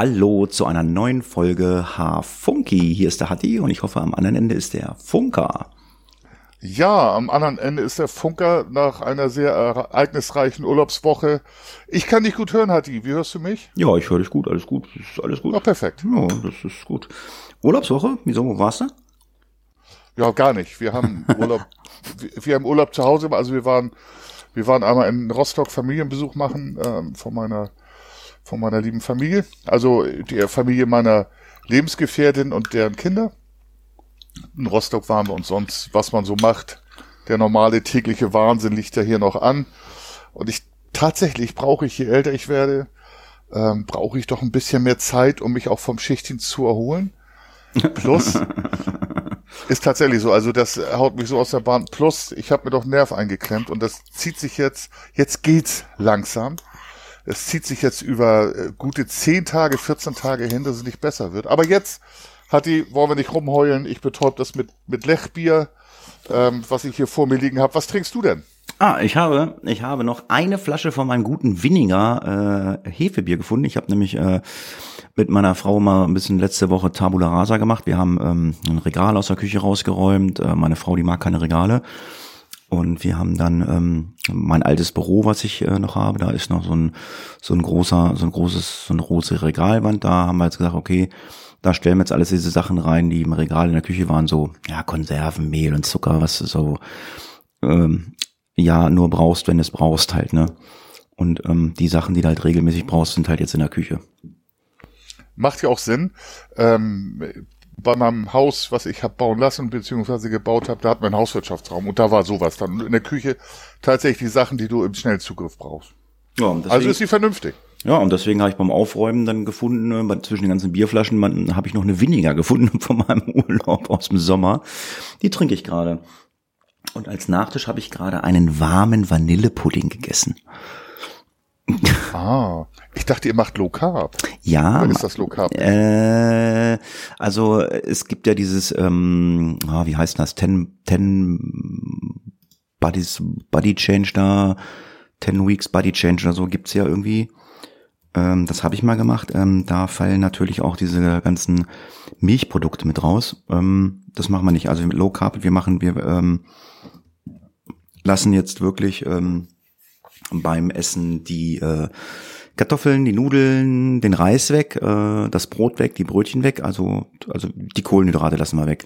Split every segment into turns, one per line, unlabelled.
Hallo zu einer neuen Folge H-Funky. Hier ist der Hatti und ich hoffe, am anderen Ende ist der Funker.
Ja, am anderen Ende ist der Funker nach einer sehr ereignisreichen Urlaubswoche. Ich kann dich gut hören, Hatti. Wie hörst du mich?
Ja, ich höre dich gut. Alles gut. Ist alles gut.
Ja, perfekt.
Ja, das ist gut. Urlaubswoche? Wieso? Wo warst du?
Ja, gar nicht. Wir haben Urlaub, wir haben Urlaub zu Hause. Also wir waren, wir waren einmal in Rostock Familienbesuch machen ähm, von meiner, von meiner lieben Familie. Also die Familie meiner Lebensgefährtin und deren Kinder. In Rostock waren wir und sonst, was man so macht. Der normale tägliche Wahnsinn liegt ja hier noch an. Und ich tatsächlich brauche ich, je älter ich werde, ähm, brauche ich doch ein bisschen mehr Zeit, um mich auch vom Schichtdienst zu erholen. Plus ist tatsächlich so, also das haut mich so aus der Bahn. Plus, ich habe mir doch Nerv eingeklemmt und das zieht sich jetzt, jetzt geht's langsam. Es zieht sich jetzt über äh, gute 10 Tage, 14 Tage hin, dass es nicht besser wird. Aber jetzt Hatti, wollen wir nicht rumheulen. Ich betäub das mit, mit Lechbier, ähm, was ich hier vor mir liegen habe. Was trinkst du denn?
Ah, ich habe, ich habe noch eine Flasche von meinem guten Winninger äh, Hefebier gefunden. Ich habe nämlich äh, mit meiner Frau mal ein bisschen letzte Woche Tabula Rasa gemacht. Wir haben ähm, ein Regal aus der Küche rausgeräumt. Äh, meine Frau, die mag keine Regale. Und wir haben dann ähm, mein altes Büro, was ich äh, noch habe, da ist noch so ein so ein großer, so ein großes, so eine große Regalwand. Da haben wir jetzt gesagt, okay, da stellen wir jetzt alles diese Sachen rein, die im Regal in der Küche waren, so, ja, Konserven, Mehl und Zucker, was so, ähm, ja, nur brauchst, wenn du es brauchst halt, ne? Und ähm, die Sachen, die du halt regelmäßig brauchst, sind halt jetzt in der Küche.
Macht ja auch Sinn. Ähm, bei meinem Haus, was ich habe bauen lassen beziehungsweise gebaut habe, da hat man einen Hauswirtschaftsraum und da war sowas dann. In der Küche tatsächlich die Sachen, die du im Schnellzugriff brauchst. Ja, deswegen, also ist sie vernünftig.
Ja, und deswegen habe ich beim Aufräumen dann gefunden, äh, zwischen den ganzen Bierflaschen, habe ich noch eine weniger gefunden von meinem Urlaub aus dem Sommer. Die trinke ich gerade. Und als Nachtisch habe ich gerade einen warmen Vanillepudding gegessen.
Ah, ich dachte, ihr macht Low Carb.
Ja.
Oder ist das Low Carb?
Äh, also es gibt ja dieses, ähm, ah, wie heißt das? Ten, ten Bodies, Body Change da, Ten Weeks Body Change oder so gibt's ja irgendwie. Ähm, das habe ich mal gemacht. Ähm, da fallen natürlich auch diese ganzen Milchprodukte mit raus. Ähm, das machen wir nicht. Also Low Carb, wir machen, wir ähm, lassen jetzt wirklich ähm, beim Essen die äh, Kartoffeln, die Nudeln, den Reis weg, äh, das Brot weg, die Brötchen weg, also also die Kohlenhydrate lassen wir weg.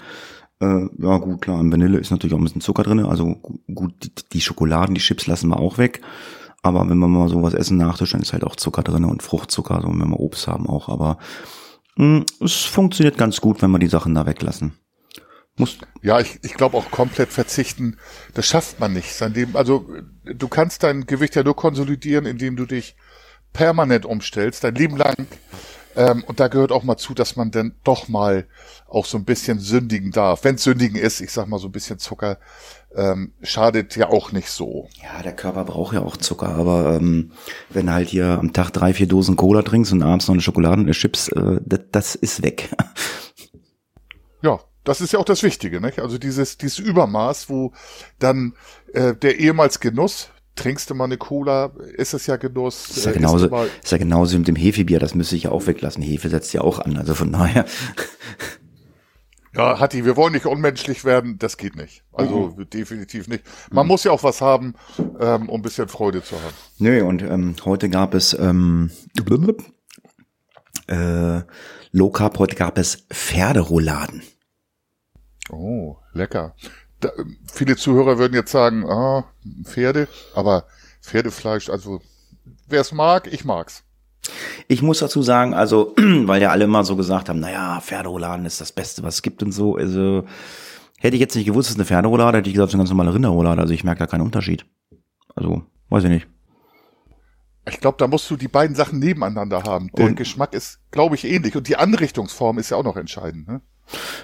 Äh, ja gut, klar, in Vanille ist natürlich auch ein bisschen Zucker drin, also gut, die, die Schokoladen, die Chips lassen wir auch weg. Aber wenn wir mal sowas essen Nachtisch, dann ist halt auch Zucker drin und Fruchtzucker, so wenn wir Obst haben auch. Aber mh, hm, es funktioniert ganz gut, wenn wir die Sachen da weglassen.
Muss ja, ich, ich glaube auch komplett verzichten, das schafft man nicht. Sein Leben, also du kannst dein Gewicht ja nur konsolidieren, indem du dich permanent umstellst, dein Leben lang. Ähm, und da gehört auch mal zu, dass man dann doch mal auch so ein bisschen sündigen darf. Wenn sündigen ist, ich sag mal so ein bisschen Zucker, ähm, schadet ja auch nicht so.
Ja, der Körper braucht ja auch Zucker, aber ähm, wenn halt hier am Tag drei, vier Dosen Cola trinkst und abends noch eine Schokolade und eine Chips, äh, das, das ist weg.
Ja, das ist ja auch das Wichtige, nicht? Also dieses, dieses Übermaß, wo dann äh, der ehemals Genuss, trinkst du mal eine Cola, ist es ja Genuss.
Ist ja, äh, genauso, ist ja genauso mit dem Hefebier, das müsste ich ja auch weglassen. Hefe setzt ja auch an, also von daher.
Ja, Hatti, wir wollen nicht unmenschlich werden, das geht nicht. Also mhm. definitiv nicht. Man mhm. muss ja auch was haben, ähm, um ein bisschen Freude zu haben.
Nö, und ähm, heute gab es ähm, äh, Low Carb, heute gab es Pferderouladen.
Oh, lecker. Da, viele Zuhörer würden jetzt sagen, ah, Pferde, aber Pferdefleisch, also wer es mag, ich mag's.
Ich muss dazu sagen, also, weil ja alle immer so gesagt haben, naja, Pferderouladen ist das Beste, was es gibt und so. Also, hätte ich jetzt nicht gewusst, es ist eine Pferderoulade, hätte ich gesagt, es ist eine ganz normale Rinderroulade. Also, ich merke da keinen Unterschied. Also, weiß ich nicht.
Ich glaube, da musst du die beiden Sachen nebeneinander haben. Der und Geschmack ist, glaube ich, ähnlich. Und die Anrichtungsform ist ja auch noch entscheidend. Ne?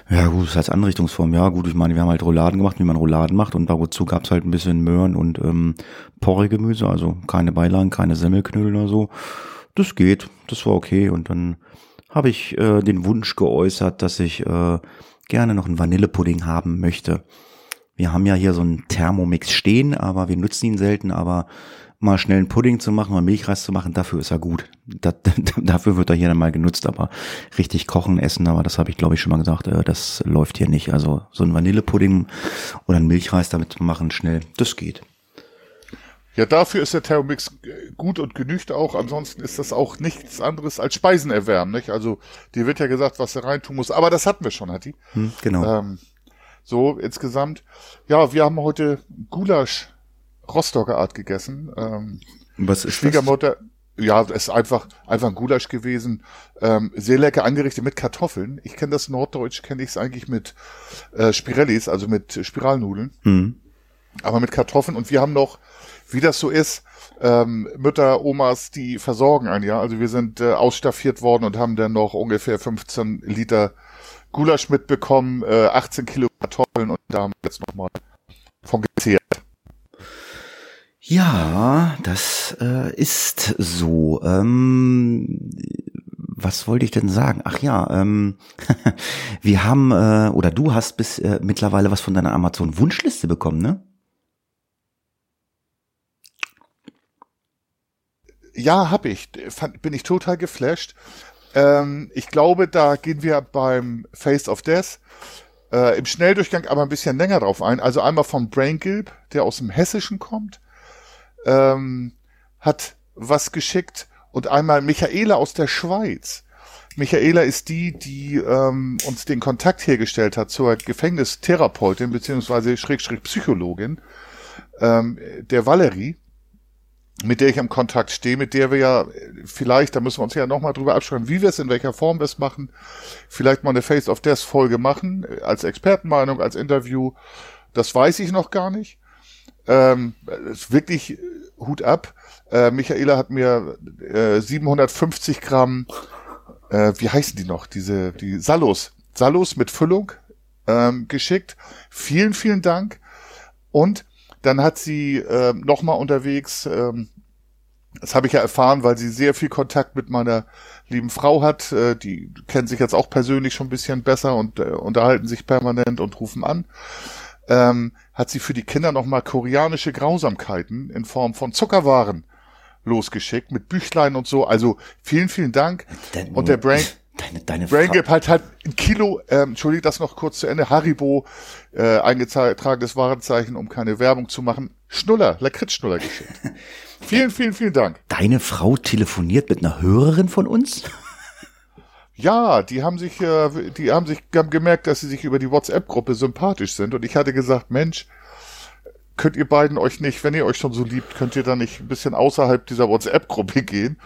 Ja, gut, das heißt Anrichtungsform. Ja, gut, ich meine, wir haben halt Rouladen gemacht, wie man Rouladen macht. Und dazu gab's halt ein bisschen Möhren und ähm, Porree-Gemüse. Also keine Beilagen, keine Semmelknödel oder so das geht, das war okay. Und dann habe ich äh, den Wunsch geäußert, dass ich äh, gerne noch einen Vanillepudding haben möchte. wir haben ja hier so einen Thermomix stehen, aber wir nutzen ihn selten, aber mal schnell einen Pudding zu machen oder Milchreis zu machen, dafür ist er gut. Das, dafür wird er hier dann mal genutzt, aber richtig kochen, essen, aber das habe ich glaube ich schon mal gesagt, äh, das läuft hier nicht. Also so ein Vanillepudding oder ein Milchreis damit machen schnell, das geht.
Ja, dafür ist der Thermomix gut und genügt auch. Ansonsten ist das auch nichts anderes als Speisenerwärmen, nicht? Also, dir wird ja gesagt, was du reintun musst. Aber das hatten wir schon, Hatti.
Hm, genau.
Ähm, so, insgesamt. Ja, wir haben heute Gulasch Rostocker Art gegessen. Ähm,
was ist
Schwiegermutter, das? ja, es ist einfach, einfach ein Gulasch gewesen. Ähm, sehr lecker angerichtet mit Kartoffeln. Ich kenne das Norddeutsch, kenne ich es eigentlich mit äh, Spirellis, also mit Spiralnudeln.
Hm.
Aber mit Kartoffeln. Und wir haben noch wie das so ist, ähm, Mütter, Omas, die versorgen einen ja. Also wir sind äh, ausstaffiert worden und haben dann noch ungefähr 15 Liter Gulasch mitbekommen, äh, 18 Kilo Kartoffeln und da haben wir jetzt nochmal von gezehrt.
Ja, das äh, ist so. Ähm, was wollte ich denn sagen? Ach ja, ähm, wir haben äh, oder du hast bis äh, mittlerweile was von deiner Amazon Wunschliste bekommen, ne?
Ja, hab ich. Fand, bin ich total geflasht. Ähm, ich glaube, da gehen wir beim Face of Death äh, im Schnelldurchgang aber ein bisschen länger drauf ein. Also einmal vom Brain Gilb, der aus dem Hessischen kommt, ähm, hat was geschickt und einmal Michaela aus der Schweiz. Michaela ist die, die ähm, uns den Kontakt hergestellt hat zur Gefängnistherapeutin beziehungsweise Schrägstrich Psychologin, ähm, der Valerie mit der ich im Kontakt stehe, mit der wir ja vielleicht, da müssen wir uns ja nochmal drüber absprechen, wie wir es, in welcher Form wir es machen, vielleicht mal eine Face of Death Folge machen, als Expertenmeinung, als Interview, das weiß ich noch gar nicht. Ähm, wirklich Hut ab. Äh, Michaela hat mir äh, 750 Gramm, äh, wie heißen die noch, diese, die Salos, Salos mit Füllung ähm, geschickt. Vielen, vielen Dank. Und dann hat sie äh, nochmal unterwegs, ähm, das habe ich ja erfahren, weil sie sehr viel Kontakt mit meiner lieben Frau hat. Äh, die kennen sich jetzt auch persönlich schon ein bisschen besser und äh, unterhalten sich permanent und rufen an. Ähm, hat sie für die Kinder nochmal koreanische Grausamkeiten in Form von Zuckerwaren losgeschickt mit Büchlein und so. Also vielen, vielen Dank. und der Brain,
Deine, deine
Brain Grip hat halt ein Kilo, ähm, entschuldige das noch kurz zu Ende, Haribo, äh, eingetragenes Warenzeichen, um keine Werbung zu machen. Schnuller, Lakritzschnuller geschickt. vielen, vielen, vielen Dank.
Deine Frau telefoniert mit einer Hörerin von uns?
Ja, die haben sich, äh, die haben sich haben gemerkt, dass sie sich über die WhatsApp-Gruppe sympathisch sind. Und ich hatte gesagt, Mensch, könnt ihr beiden euch nicht, wenn ihr euch schon so liebt, könnt ihr da nicht ein bisschen außerhalb dieser WhatsApp-Gruppe gehen?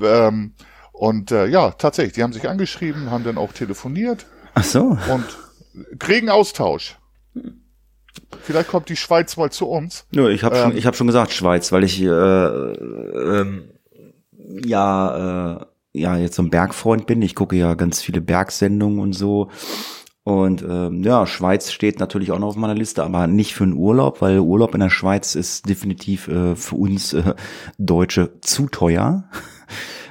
Ähm, und äh, ja, tatsächlich, die haben sich angeschrieben, haben dann auch telefoniert.
Ach so.
Und kriegen Austausch. Vielleicht kommt die Schweiz mal zu uns.
Nö, ich habe ähm, schon, ich habe schon gesagt Schweiz, weil ich äh, ähm, ja äh, ja jetzt so ein Bergfreund bin. Ich gucke ja ganz viele Bergsendungen und so. Und ähm, ja, Schweiz steht natürlich auch noch auf meiner Liste, aber nicht für einen Urlaub, weil Urlaub in der Schweiz ist definitiv äh, für uns äh, Deutsche zu teuer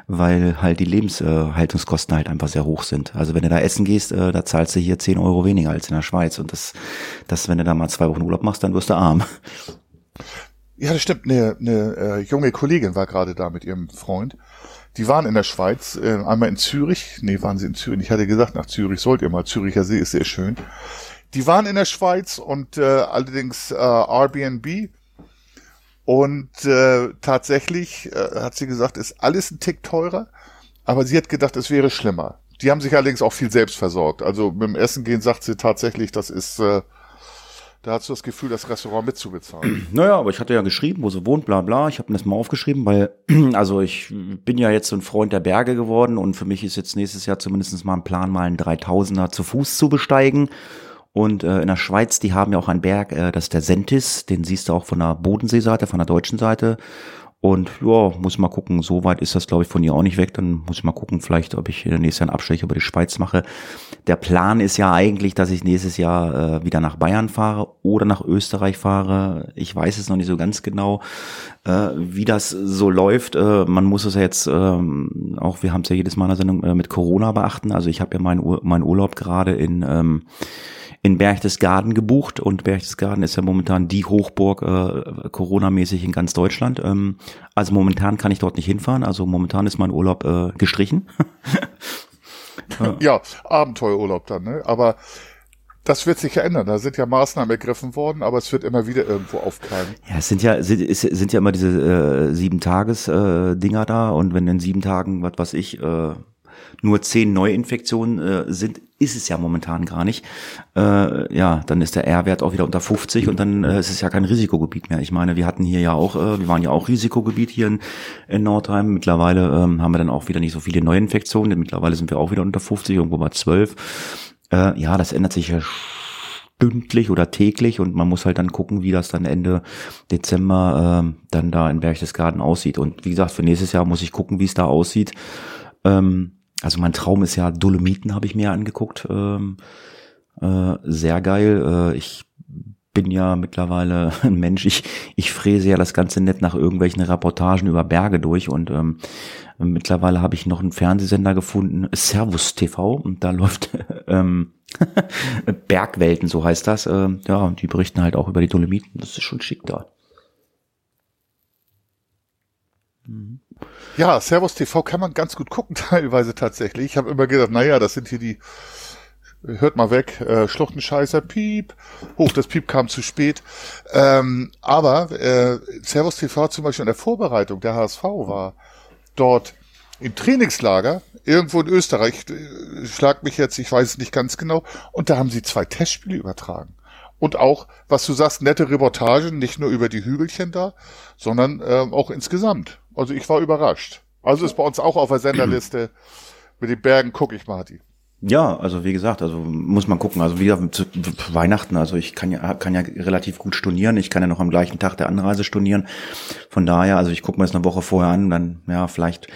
weil halt die Lebenshaltungskosten halt einfach sehr hoch sind. Also wenn du da essen gehst, äh, da zahlst du hier 10 Euro weniger als in der Schweiz. Und das, das, wenn du da mal zwei Wochen Urlaub machst, dann wirst du arm.
Ja, das stimmt. Eine, eine äh, junge Kollegin war gerade da mit ihrem Freund. Die waren in der Schweiz, äh, einmal in Zürich. Nee, waren sie in Zürich. Ich hatte gesagt, nach Zürich sollt ihr mal. Züricher See ist sehr schön. Die waren in der Schweiz und äh, allerdings äh, Airbnb und äh, tatsächlich äh, hat sie gesagt, ist alles ein Tick teurer, aber sie hat gedacht, es wäre schlimmer. Die haben sich allerdings auch viel selbst versorgt. Also mit dem Essen gehen sagt sie tatsächlich, das ist, äh, da hast du das Gefühl, das Restaurant mitzubezahlen.
Naja, aber ich hatte ja geschrieben, wo sie wohnt, bla bla. Ich habe mir das mal aufgeschrieben, weil, also ich bin ja jetzt so ein Freund der Berge geworden und für mich ist jetzt nächstes Jahr zumindest mal ein Plan, mal einen 3000er zu Fuß zu besteigen. Und äh, in der Schweiz, die haben ja auch einen Berg, äh, das ist der Sentis, den siehst du auch von der Bodenseeseite, von der deutschen Seite. Und ja, muss mal gucken, so weit ist das, glaube ich, von hier auch nicht weg. Dann muss ich mal gucken, vielleicht, ob ich nächstes Jahr einen Abstecher über die Schweiz mache. Der Plan ist ja eigentlich, dass ich nächstes Jahr äh, wieder nach Bayern fahre oder nach Österreich fahre. Ich weiß es noch nicht so ganz genau, äh, wie das so läuft. Äh, man muss es ja jetzt, äh, auch wir haben es ja jedes Mal in der Sendung äh, mit Corona beachten. Also ich habe ja meinen Ur mein Urlaub gerade in ähm, in Berchtesgaden gebucht und Berchtesgaden ist ja momentan die Hochburg äh, Corona-mäßig in ganz Deutschland. Ähm, also momentan kann ich dort nicht hinfahren. Also momentan ist mein Urlaub äh, gestrichen.
ja, Abenteuerurlaub dann, ne? Aber das wird sich ja ändern. Da sind ja Maßnahmen ergriffen worden, aber es wird immer wieder irgendwo aufkeimen.
Ja, es sind ja sind, sind ja immer diese äh, sieben Tages äh, Dinger da und wenn in sieben Tagen was weiß ich äh, nur zehn Neuinfektionen äh, sind, ist es ja momentan gar nicht. Äh, ja, dann ist der R-Wert auch wieder unter 50 und dann äh, ist es ja kein Risikogebiet mehr. Ich meine, wir hatten hier ja auch, äh, wir waren ja auch Risikogebiet hier in, in Nordheim. Mittlerweile ähm, haben wir dann auch wieder nicht so viele Neuinfektionen, denn mittlerweile sind wir auch wieder unter 50, irgendwo bei 12. Äh, ja, das ändert sich ja stündlich oder täglich und man muss halt dann gucken, wie das dann Ende Dezember äh, dann da in Berchtesgaden aussieht. Und wie gesagt, für nächstes Jahr muss ich gucken, wie es da aussieht. Ähm, also mein Traum ist ja Dolomiten, habe ich mir angeguckt. Ähm, äh, sehr geil. Äh, ich bin ja mittlerweile ein Mensch. Ich, ich fräse ja das Ganze nicht nach irgendwelchen Reportagen über Berge durch und ähm, mittlerweile habe ich noch einen Fernsehsender gefunden, Servus TV, und da läuft ähm, Bergwelten, so heißt das. Äh, ja, die berichten halt auch über die Dolomiten. Das ist schon schick da.
Mhm. Ja, Servus TV kann man ganz gut gucken, teilweise tatsächlich. Ich habe immer gedacht, naja, das sind hier die, hört mal weg, äh, Schluchtenscheißer, Piep. Hoch, das Piep kam zu spät. Ähm, aber äh, Servus TV zum Beispiel in der Vorbereitung, der HSV war dort im Trainingslager, irgendwo in Österreich, äh, schlag mich jetzt, ich weiß es nicht ganz genau, und da haben sie zwei Testspiele übertragen. Und auch, was du sagst, nette Reportagen, nicht nur über die Hügelchen da, sondern äh, auch insgesamt. Also ich war überrascht. Also ist bei uns auch auf der Senderliste. Mit den Bergen gucke ich mal die.
Ja, also wie gesagt, also muss man gucken. Also wieder zu Weihnachten, also ich kann ja kann ja relativ gut stornieren. Ich kann ja noch am gleichen Tag der Anreise stornieren. Von daher, also ich gucke mir das eine Woche vorher an, dann ja vielleicht,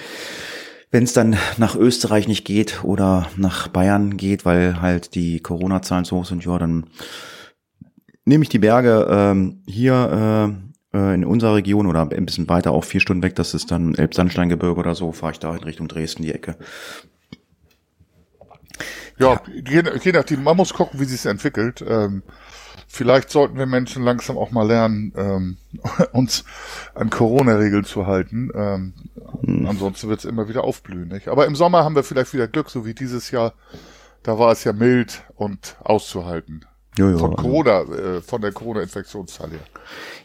wenn es dann nach Österreich nicht geht oder nach Bayern geht, weil halt die Corona-Zahlen so hoch sind, ja, dann nehme ich die Berge ähm, hier äh, äh, in unserer Region oder ein bisschen weiter, auch vier Stunden weg, das ist dann Elbsandsteingebirge oder so, fahre ich da in Richtung Dresden die Ecke.
Ja, je, je nachdem, man muss gucken, wie sich entwickelt. Ähm, vielleicht sollten wir Menschen langsam auch mal lernen, ähm, uns an Corona-Regeln zu halten. Ähm, hm. Ansonsten wird es immer wieder aufblühen. Nicht? Aber im Sommer haben wir vielleicht wieder Glück, so wie dieses Jahr. Da war es ja mild und auszuhalten. Jo, jo, von also Corona, äh, von der Corona-Infektionszahl her.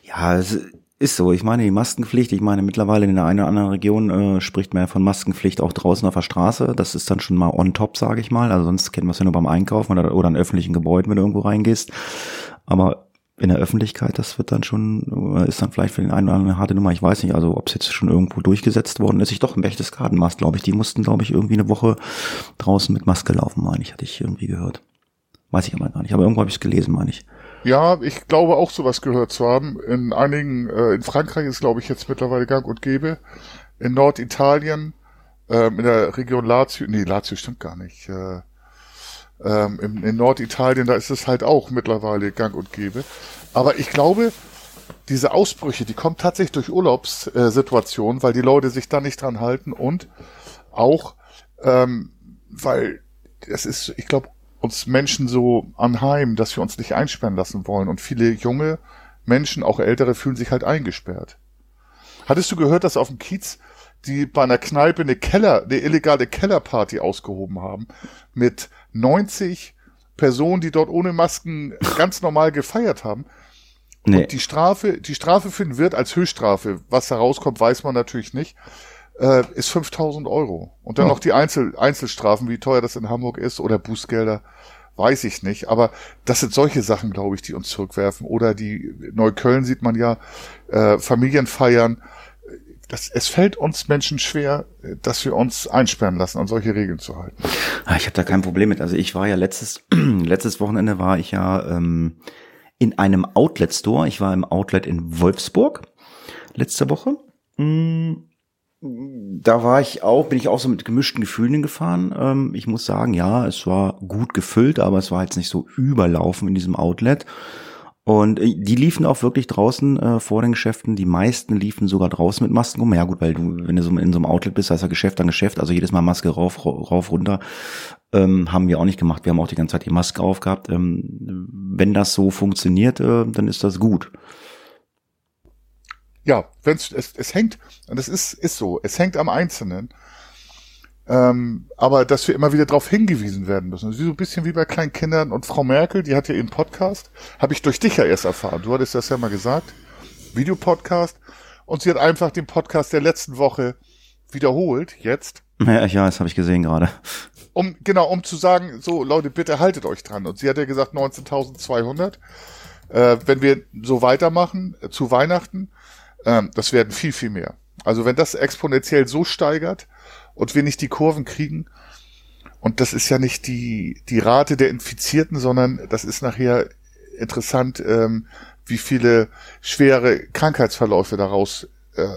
Ja, es ist so. Ich meine, die Maskenpflicht, ich meine, mittlerweile in der einen oder anderen Region äh, spricht man ja von Maskenpflicht auch draußen auf der Straße. Das ist dann schon mal on top, sage ich mal. Also sonst kennen wir es ja nur beim Einkaufen oder, oder in öffentlichen Gebäuden, wenn du irgendwo reingehst. Aber in der Öffentlichkeit, das wird dann schon, ist dann vielleicht für den einen oder anderen eine harte Nummer. Ich weiß nicht, also ob es jetzt schon irgendwo durchgesetzt worden ist. Ich doch im Berchtesgaden Mast, glaube ich. Die mussten, glaube ich, irgendwie eine Woche draußen mit Maske laufen, meine ich, hatte ich irgendwie gehört. Weiß ich aber gar nicht. Aber irgendwo habe ich es gelesen, meine ich.
Ja, ich glaube auch sowas gehört zu haben. In einigen, äh, in Frankreich ist glaube ich jetzt mittlerweile gang und gäbe. In Norditalien, ähm, in der Region Lazio, nee, Lazio stimmt gar nicht. Äh, ähm, in, in Norditalien, da ist es halt auch mittlerweile gang und gäbe. Aber ich glaube, diese Ausbrüche, die kommen tatsächlich durch Urlaubssituationen, weil die Leute sich da nicht dran halten und auch, ähm, weil es ist, ich glaube, uns Menschen so anheim, dass wir uns nicht einsperren lassen wollen. Und viele junge Menschen, auch ältere, fühlen sich halt eingesperrt. Hattest du gehört, dass auf dem Kiez die bei einer Kneipe eine Keller, eine illegale Kellerparty ausgehoben haben mit 90 Personen, die dort ohne Masken ganz normal gefeiert haben. Nee. Und die Strafe, die Strafe für den Wirt als Höchststrafe, was da rauskommt, weiß man natürlich nicht, äh, ist 5000 Euro. Und dann oh. noch die Einzel Einzelstrafen, wie teuer das in Hamburg ist, oder Bußgelder, weiß ich nicht. Aber das sind solche Sachen, glaube ich, die uns zurückwerfen. Oder die Neukölln sieht man ja, äh, Familienfeiern. Das, es fällt uns Menschen schwer, dass wir uns einsperren lassen, an solche Regeln zu halten.
Ah, ich habe da kein Problem mit. Also ich war ja letztes, letztes Wochenende war ich ja ähm, in einem Outlet-Store. Ich war im Outlet in Wolfsburg letzte Woche. Mm, da war ich auch, bin ich auch so mit gemischten Gefühlen gefahren. Ähm, ich muss sagen, ja, es war gut gefüllt, aber es war jetzt nicht so überlaufen in diesem Outlet. Und äh, die liefen auch wirklich draußen äh, vor den Geschäften. Die meisten liefen sogar draußen mit Masken rum. Ja gut, weil du, wenn du so in so einem Outlet bist, heißt ja Geschäft an Geschäft, also jedes Mal Maske rauf, rauf, runter. Ähm, haben wir auch nicht gemacht. Wir haben auch die ganze Zeit die Maske aufgehabt. Ähm, wenn das so funktioniert, äh, dann ist das gut.
Ja, wenn's, es, es hängt, und es ist, ist so, es hängt am Einzelnen. Ähm, aber dass wir immer wieder darauf hingewiesen werden müssen. So ein bisschen wie bei kleinen Kindern und Frau Merkel, die hat ja ihren Podcast, habe ich durch dich ja erst erfahren. Du hattest das ja mal gesagt. Videopodcast. Und sie hat einfach den Podcast der letzten Woche wiederholt, jetzt.
Ja, ja das habe ich gesehen gerade.
Um, genau, um zu sagen, so Leute, bitte haltet euch dran. Und sie hat ja gesagt 19.200. Äh, wenn wir so weitermachen, äh, zu Weihnachten, äh, das werden viel, viel mehr. Also wenn das exponentiell so steigert, und wir nicht die Kurven kriegen. Und das ist ja nicht die, die Rate der Infizierten, sondern das ist nachher interessant, ähm, wie viele schwere Krankheitsverläufe daraus äh,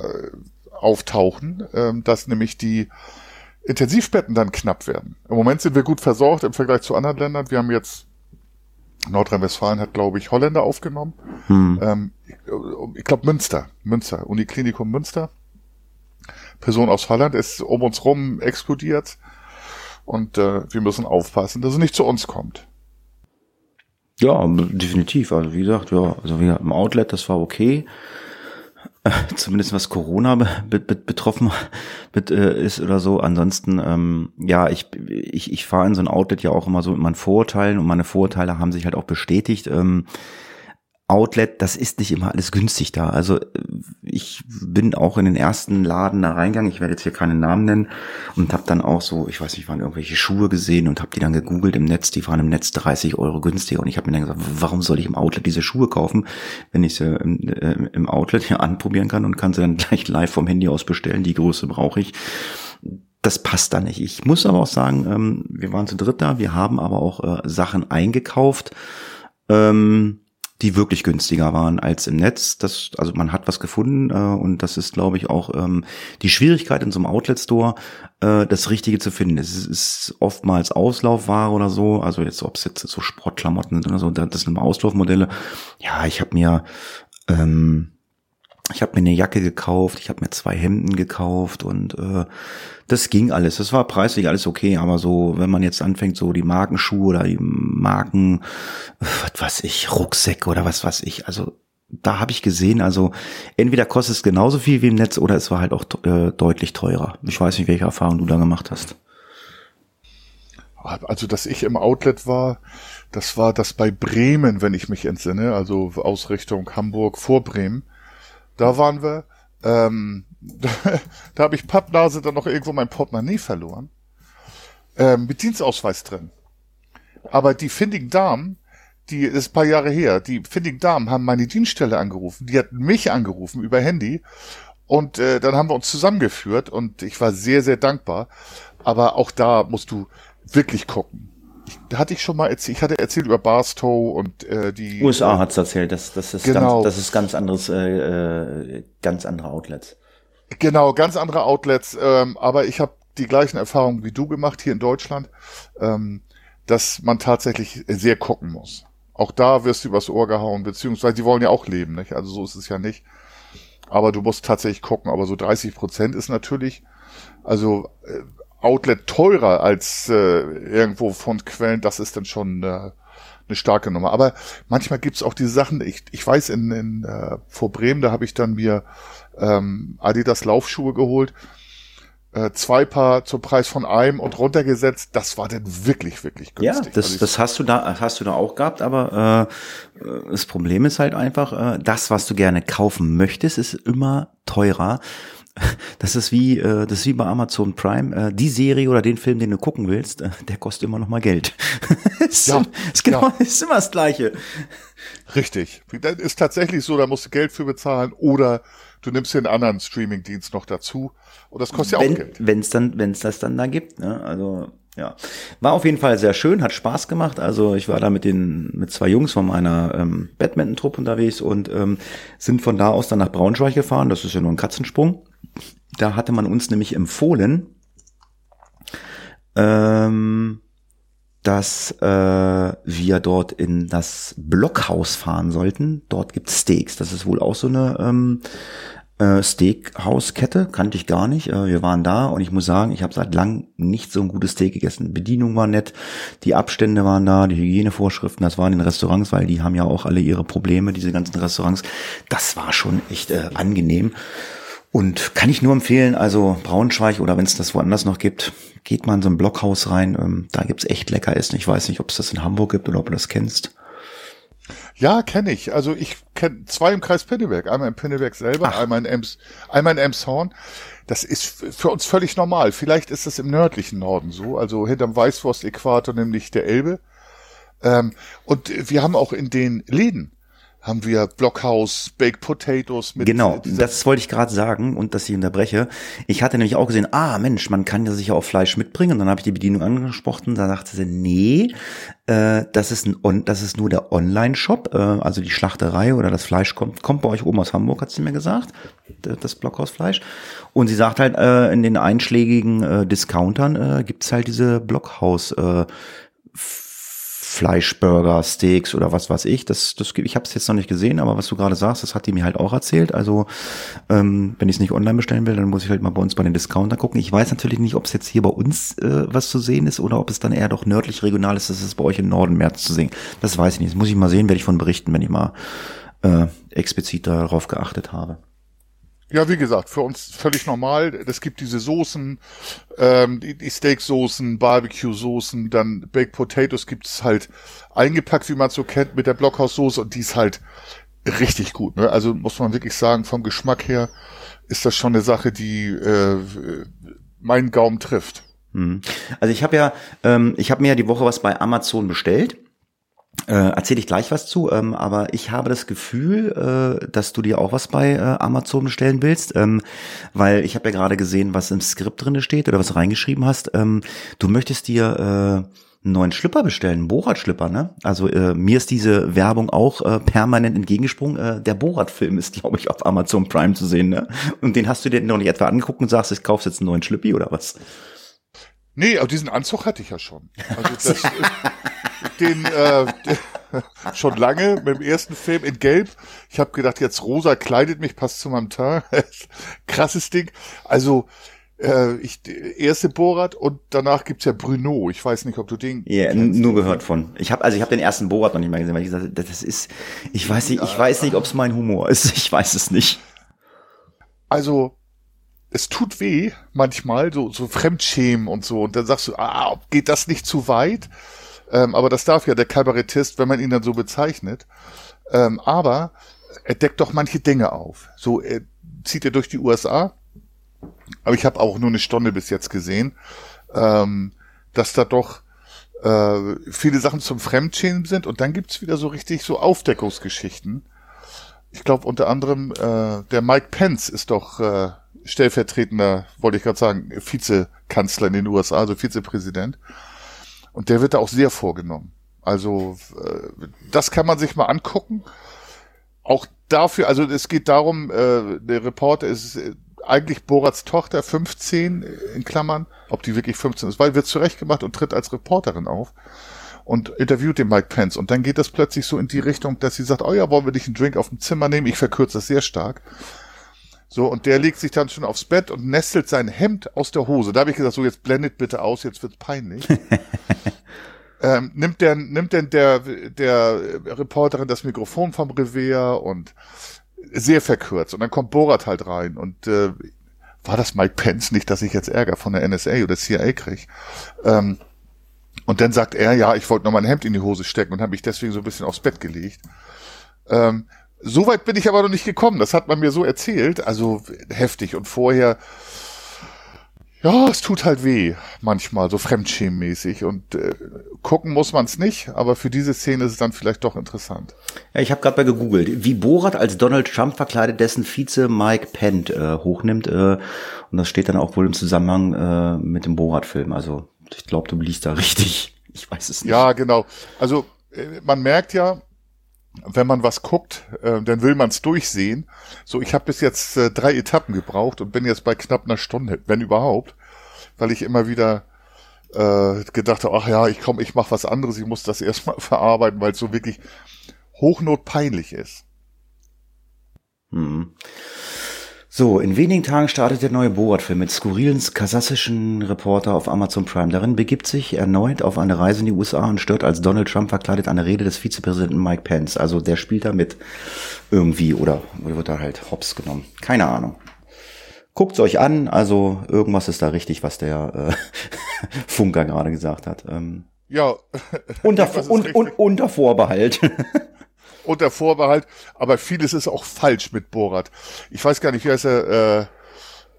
auftauchen, ähm, dass nämlich die Intensivbetten dann knapp werden. Im Moment sind wir gut versorgt im Vergleich zu anderen Ländern. Wir haben jetzt Nordrhein-Westfalen hat, glaube ich, Holländer aufgenommen. Hm. Ähm, ich, glaube Münster, Münster, Uniklinikum Münster. Person aus Holland ist um uns rum explodiert und äh, wir müssen aufpassen, dass es nicht zu uns kommt.
Ja, definitiv. Also wie gesagt, ja, also wie im Outlet, das war okay. Zumindest was Corona be be betroffen bet, äh, ist oder so. Ansonsten, ähm, ja, ich, ich, ich fahre in so ein Outlet ja auch immer so mit meinen Vorurteilen und meine Vorurteile haben sich halt auch bestätigt. Ähm, Outlet, das ist nicht immer alles günstig da. Also ich bin auch in den ersten Laden da reingegangen, ich werde jetzt hier keinen Namen nennen und habe dann auch so, ich weiß nicht, waren irgendwelche Schuhe gesehen und habe die dann gegoogelt im Netz, die waren im Netz 30 Euro günstiger und ich habe mir dann gesagt, warum soll ich im Outlet diese Schuhe kaufen, wenn ich sie im, äh, im Outlet hier anprobieren kann und kann sie dann gleich live vom Handy aus bestellen, die Größe brauche ich. Das passt da nicht. Ich muss aber auch sagen, ähm, wir waren zu dritt da, wir haben aber auch äh, Sachen eingekauft, ähm, die wirklich günstiger waren als im Netz. Das, also man hat was gefunden äh, und das ist, glaube ich, auch ähm, die Schwierigkeit in so einem Outlet-Store, äh, das Richtige zu finden. Es ist, oftmals Auslaufware oder so, also jetzt, ob es jetzt so Sportklamotten sind oder so, das sind immer Auslaufmodelle. Ja, ich habe mir ähm, ich habe mir eine Jacke gekauft, ich habe mir zwei Hemden gekauft und äh, das ging alles. Das war preislich alles okay, aber so, wenn man jetzt anfängt, so die Markenschuhe oder die Marken, was weiß ich, Rucksäcke oder was weiß ich, also da habe ich gesehen, also entweder kostet es genauso viel wie im Netz oder es war halt auch äh, deutlich teurer. Ich weiß nicht, welche Erfahrung du da gemacht hast.
Also, dass ich im Outlet war, das war das bei Bremen, wenn ich mich entsinne, also aus Richtung Hamburg vor Bremen da waren wir. Ähm, da, da habe ich Pappnase dann noch irgendwo mein Portemonnaie verloren. Ähm, mit Dienstausweis drin. Aber die findigen Damen, die ist ein paar Jahre her, die findigen Damen haben meine Dienststelle angerufen. Die hatten mich angerufen über Handy. Und äh, dann haben wir uns zusammengeführt und ich war sehr, sehr dankbar. Aber auch da musst du wirklich gucken ich, hatte ich schon mal erzählt, ich hatte erzählt über Barstow und äh, die
USA äh, hat's erzählt, das, das ist genau. ganz, das ist ganz anderes, äh, äh, ganz andere Outlets.
Genau, ganz andere Outlets, ähm, aber ich habe die gleichen Erfahrungen wie du gemacht hier in Deutschland, ähm, dass man tatsächlich sehr gucken muss. Auch da wirst du übers Ohr gehauen, beziehungsweise die wollen ja auch leben, nicht? Also so ist es ja nicht. Aber du musst tatsächlich gucken. Aber so 30 Prozent ist natürlich, also äh, Outlet teurer als äh, irgendwo von Quellen, das ist dann schon äh, eine starke Nummer. Aber manchmal gibt's auch diese Sachen, ich, ich weiß, in, in äh, vor Bremen, da habe ich dann mir ähm, Adidas Laufschuhe geholt, äh, zwei Paar zum Preis von einem und runtergesetzt, das war dann wirklich, wirklich
günstig. Ja, das, also das hast du da, hast du da auch gehabt, aber äh, das Problem ist halt einfach, äh, das, was du gerne kaufen möchtest, ist immer teurer das ist wie, äh, das ist wie bei Amazon Prime. Äh, die Serie oder den Film, den du gucken willst, äh, der kostet immer noch mal Geld. ist, ja, ist genau, ja. ist immer das Gleiche.
Richtig. Das ist tatsächlich so, da musst du Geld für bezahlen oder du nimmst den anderen Streaming-Dienst noch dazu und das kostet
wenn,
ja auch Geld.
Wenn es dann, wenn es das dann da gibt, ne? Also ja, war auf jeden Fall sehr schön, hat Spaß gemacht. Also ich war da mit den mit zwei Jungs von meiner ähm, Badminton-Truppe unterwegs und ähm, sind von da aus dann nach Braunschweig gefahren. Das ist ja nur ein Katzensprung. Da hatte man uns nämlich empfohlen, ähm, dass äh, wir dort in das Blockhaus fahren sollten. Dort gibt's Steaks. Das ist wohl auch so eine ähm, äh, Steakhauskette, kannte ich gar nicht. Äh, wir waren da und ich muss sagen, ich habe seit langem nicht so ein gutes Steak gegessen. Bedienung war nett, die Abstände waren da, die Hygienevorschriften, das waren in Restaurants, weil die haben ja auch alle ihre Probleme, diese ganzen Restaurants. Das war schon echt äh, angenehm. Und kann ich nur empfehlen, also Braunschweig oder wenn es das woanders noch gibt, geht mal in so ein Blockhaus rein. Ähm, da gibt's echt lecker Essen. Ich weiß nicht, ob es das in Hamburg gibt oder ob du das kennst.
Ja, kenne ich. Also ich kenne zwei im Kreis Pinneberg. Einmal in Pinneberg selber, Ach. einmal in Ems, einmal in Emshorn. Das ist für uns völlig normal. Vielleicht ist das im nördlichen Norden so, also hinterm Weißwurst-Äquator, nämlich der Elbe. Ähm, und wir haben auch in den Läden haben wir Blockhaus, Baked Potatoes
mit. Genau, das wollte ich gerade sagen und dass ich unterbreche. Ich hatte nämlich auch gesehen, ah Mensch, man kann ja sicher auch Fleisch mitbringen. Und dann habe ich die Bedienung angesprochen, da sagte sie, nee, äh, das ist ein das ist nur der Online-Shop, äh, also die Schlachterei oder das Fleisch kommt, kommt bei euch oben aus Hamburg, hat sie mir gesagt, das Blockhausfleisch. Und sie sagt halt, äh, in den einschlägigen äh, Discountern äh, gibt's halt diese Blockhaus äh, Fleischburger, Steaks oder was weiß ich. Das, das, ich habe es jetzt noch nicht gesehen, aber was du gerade sagst, das hat die mir halt auch erzählt. Also ähm, wenn ich es nicht online bestellen will, dann muss ich halt mal bei uns bei den Discounter gucken. Ich weiß natürlich nicht, ob es jetzt hier bei uns äh, was zu sehen ist oder ob es dann eher doch nördlich regional ist, dass es bei euch im Norden mehr zu sehen. Das weiß ich nicht. Das muss ich mal sehen, werde ich von berichten, wenn ich mal äh, explizit darauf geachtet habe.
Ja, wie gesagt, für uns völlig normal. Es gibt diese Soßen, ähm, die, die Steak-Soßen, Barbecue-Soßen, dann Baked Potatoes gibt's halt eingepackt, wie man so kennt, mit der Blockhaussoße und die ist halt richtig gut. Ne? Also muss man wirklich sagen, vom Geschmack her ist das schon eine Sache, die äh, meinen Gaumen trifft.
Mhm. Also ich habe ja, ähm, ich habe mir ja die Woche was bei Amazon bestellt äh, erzähle ich gleich was zu, ähm, aber ich habe das Gefühl, äh, dass du dir auch was bei äh, Amazon bestellen willst, ähm, weil ich habe ja gerade gesehen, was im Skript drinne steht oder was du reingeschrieben hast. Ähm, du möchtest dir äh, einen neuen Schlipper bestellen, einen Borat-Schlipper, ne? Also äh, mir ist diese Werbung auch äh, permanent entgegengesprungen. Äh, der Borat-Film ist, glaube ich, auf Amazon Prime zu sehen, ne? Und den hast du dir noch nicht etwa angeguckt und sagst, ich kaufst jetzt einen neuen Schlippi oder was?
Nee, aber diesen Anzug hatte ich ja schon. Also das, den, äh, schon lange mit dem ersten Film in Gelb. Ich habe gedacht, jetzt rosa kleidet mich, passt zu meinem Teint. Krasses Ding. Also äh, ich erste Borat und danach gibt's ja Bruno. Ich weiß nicht, ob du den.
Ja, yeah, nur gehört von. Ich habe also ich habe den ersten Borat noch nicht mal gesehen, weil ich gesagt, das ist ich weiß nicht, ich weiß nicht, ob es mein Humor ist. Ich weiß es nicht.
Also es tut weh manchmal so so Fremdschämen und so und dann sagst du, ah, geht das nicht zu weit? Ähm, aber das darf ja der Kabarettist, wenn man ihn dann so bezeichnet. Ähm, aber er deckt doch manche Dinge auf. So er zieht er durch die USA. Aber ich habe auch nur eine Stunde bis jetzt gesehen, ähm, dass da doch äh, viele Sachen zum Fremdschämen sind. Und dann gibt's wieder so richtig so Aufdeckungsgeschichten. Ich glaube unter anderem äh, der Mike Pence ist doch äh, stellvertretender, wollte ich gerade sagen, Vizekanzler in den USA, also Vizepräsident. Und der wird da auch sehr vorgenommen. Also äh, das kann man sich mal angucken. Auch dafür, also es geht darum, äh, der Reporter ist äh, eigentlich Borats Tochter, 15 in Klammern, ob die wirklich 15 ist, weil wird zurechtgemacht und tritt als Reporterin auf und interviewt den Mike Pence. Und dann geht das plötzlich so in die Richtung, dass sie sagt, oh ja, wollen wir dich einen Drink auf dem Zimmer nehmen? Ich verkürze das sehr stark. So, und der legt sich dann schon aufs Bett und nestelt sein Hemd aus der Hose. Da habe ich gesagt, so jetzt blendet bitte aus, jetzt wird's peinlich. ähm, nimmt denn, nimmt denn der, der Reporterin das Mikrofon vom Revier und sehr verkürzt. Und dann kommt Borat halt rein und äh, war das Mike Pence nicht, dass ich jetzt Ärger von der NSA oder CIA krieg? Ähm, und dann sagt er, ja, ich wollte noch mein Hemd in die Hose stecken und habe mich deswegen so ein bisschen aufs Bett gelegt. Ähm, so weit bin ich aber noch nicht gekommen. Das hat man mir so erzählt. Also heftig. Und vorher, ja, es tut halt weh manchmal, so fremdschämmäßig. Und äh, gucken muss man es nicht, aber für diese Szene ist es dann vielleicht doch interessant.
Ja, ich habe gerade mal gegoogelt, wie Borat als Donald Trump verkleidet dessen Vize Mike Pent äh, hochnimmt. Äh, und das steht dann auch wohl im Zusammenhang äh, mit dem Borat-Film. Also ich glaube, du liest da richtig. Ich weiß es nicht.
Ja, genau. Also äh, man merkt ja, wenn man was guckt, äh, dann will man es durchsehen. So, ich habe bis jetzt äh, drei Etappen gebraucht und bin jetzt bei knapp einer Stunde, wenn überhaupt, weil ich immer wieder äh, gedacht habe, ach ja, ich komm, ich mach was anderes, ich muss das erstmal verarbeiten, weil es so wirklich hochnotpeinlich ist.
Hm. So, in wenigen Tagen startet der neue Borat-Film mit skurrilen kasassischen Reporter auf Amazon Prime. Darin begibt sich erneut auf eine Reise in die USA und stört als Donald Trump verkleidet eine Rede des Vizepräsidenten Mike Pence. Also der spielt da mit irgendwie oder wird da halt hops genommen. Keine Ahnung. Guckt's euch an, also irgendwas ist da richtig, was der äh, Funker gerade gesagt hat. Ähm,
ja.
Unter, und, und, unter Vorbehalt.
unter Vorbehalt, aber vieles ist auch falsch mit Borat. Ich weiß gar nicht, wie heißt er,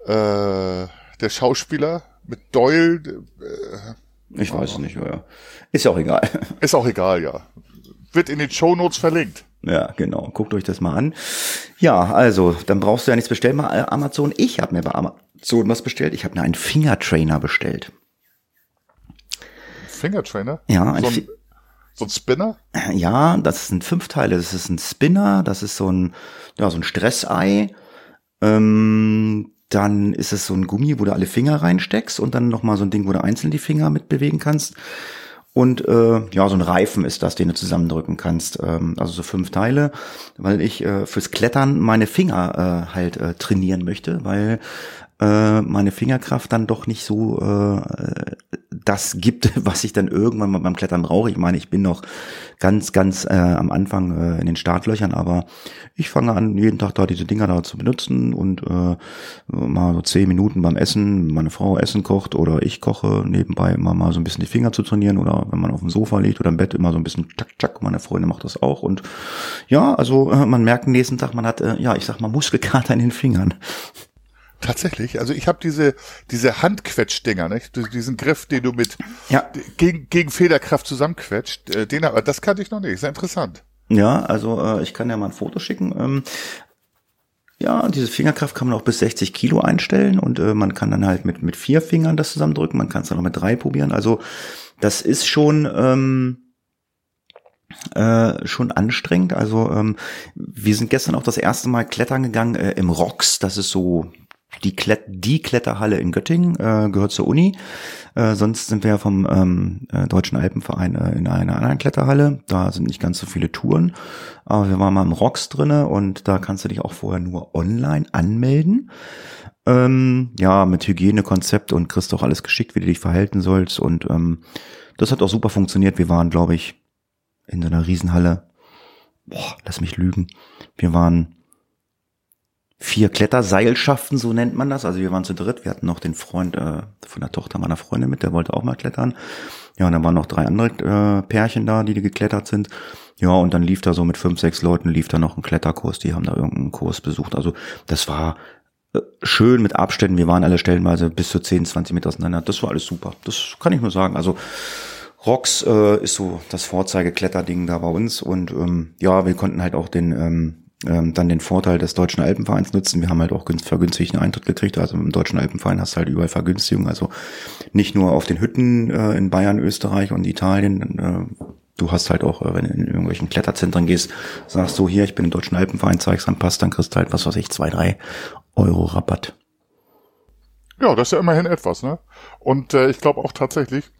äh, äh, der Schauspieler mit Doyle.
Äh, ich weiß es nicht, ja. Ist ja auch egal.
Ist auch egal, ja. Wird in den Show Notes verlinkt.
Ja, genau. Guckt euch das mal an. Ja, also, dann brauchst du ja nichts bestellen bei Amazon. Ich habe mir bei Amazon was bestellt. Ich habe mir einen Fingertrainer bestellt.
Fingertrainer?
Ja,
ein so ein, so ein Spinner?
Ja, das sind fünf Teile. Das ist ein Spinner, das ist so ein, ja, so ein Stressei. Ähm, dann ist es so ein Gummi, wo du alle Finger reinsteckst und dann nochmal so ein Ding, wo du einzeln die Finger mit bewegen kannst. Und äh, ja, so ein Reifen ist das, den du zusammendrücken kannst. Ähm, also so fünf Teile, weil ich äh, fürs Klettern meine Finger äh, halt äh, trainieren möchte, weil äh, meine Fingerkraft dann doch nicht so äh, das gibt, was ich dann irgendwann mal beim Klettern brauche. Ich meine, ich bin noch ganz, ganz äh, am Anfang äh, in den Startlöchern, aber ich fange an, jeden Tag da diese Dinger da zu benutzen und äh, mal so zehn Minuten beim Essen, meine Frau Essen kocht oder ich koche, nebenbei immer mal so ein bisschen die Finger zu trainieren oder wenn man auf dem Sofa liegt oder im Bett immer so ein bisschen tschak, tschak. Meine Freundin macht das auch und ja, also äh, man merkt nächsten Tag, man hat, äh, ja, ich sag mal, Muskelkater in den Fingern.
Tatsächlich, also ich habe diese diese Handquetschdinger, nicht? Diesen Griff, den du mit
ja.
gegen, gegen Federkraft zusammenquetscht, äh, den aber das kannte ich noch nicht. Sehr interessant.
Ja, also äh, ich kann ja mal ein Foto schicken. Ähm, ja, diese Fingerkraft kann man auch bis 60 Kilo einstellen und äh, man kann dann halt mit mit vier Fingern das zusammendrücken. Man kann es dann auch mit drei probieren. Also das ist schon ähm, äh, schon anstrengend. Also ähm, wir sind gestern auch das erste Mal klettern gegangen äh, im Rocks. Das ist so die, Klet die Kletterhalle in Göttingen äh, gehört zur Uni. Äh, sonst sind wir vom ähm, äh, Deutschen Alpenverein äh, in einer anderen Kletterhalle. Da sind nicht ganz so viele Touren. Aber wir waren mal im Rocks drinne und da kannst du dich auch vorher nur online anmelden. Ähm, ja, mit Hygienekonzept und kriegst auch alles geschickt, wie du dich verhalten sollst. Und ähm, das hat auch super funktioniert. Wir waren, glaube ich, in so einer Riesenhalle. Boah, lass mich lügen. Wir waren vier Kletterseilschaften, so nennt man das. Also wir waren zu dritt, wir hatten noch den Freund äh, von der Tochter meiner Freundin mit, der wollte auch mal klettern. Ja, und dann waren noch drei andere äh, Pärchen da, die, die geklettert sind. Ja, und dann lief da so mit fünf, sechs Leuten, lief da noch ein Kletterkurs, die haben da irgendeinen Kurs besucht. Also das war äh, schön mit Abständen. Wir waren alle stellenweise bis zu 10, 20 Meter auseinander. Das war alles super. Das kann ich nur sagen. Also Rocks äh, ist so das Vorzeige-Kletterding da bei uns. Und ähm, ja, wir konnten halt auch den ähm, ähm, dann den Vorteil des Deutschen Alpenvereins nutzen. Wir haben halt auch vergünstigten Eintritt gekriegt. Also im Deutschen Alpenverein hast du halt überall Vergünstigungen. Also nicht nur auf den Hütten äh, in Bayern, Österreich und Italien. Äh, du hast halt auch, äh, wenn du in irgendwelchen Kletterzentren gehst, sagst du hier, ich bin im Deutschen Alpenverein, zeigst dann Pass, dann kriegst du halt, was weiß ich, zwei, drei Euro Rabatt.
Ja, das ist ja immerhin etwas, ne? Und äh, ich glaube auch tatsächlich,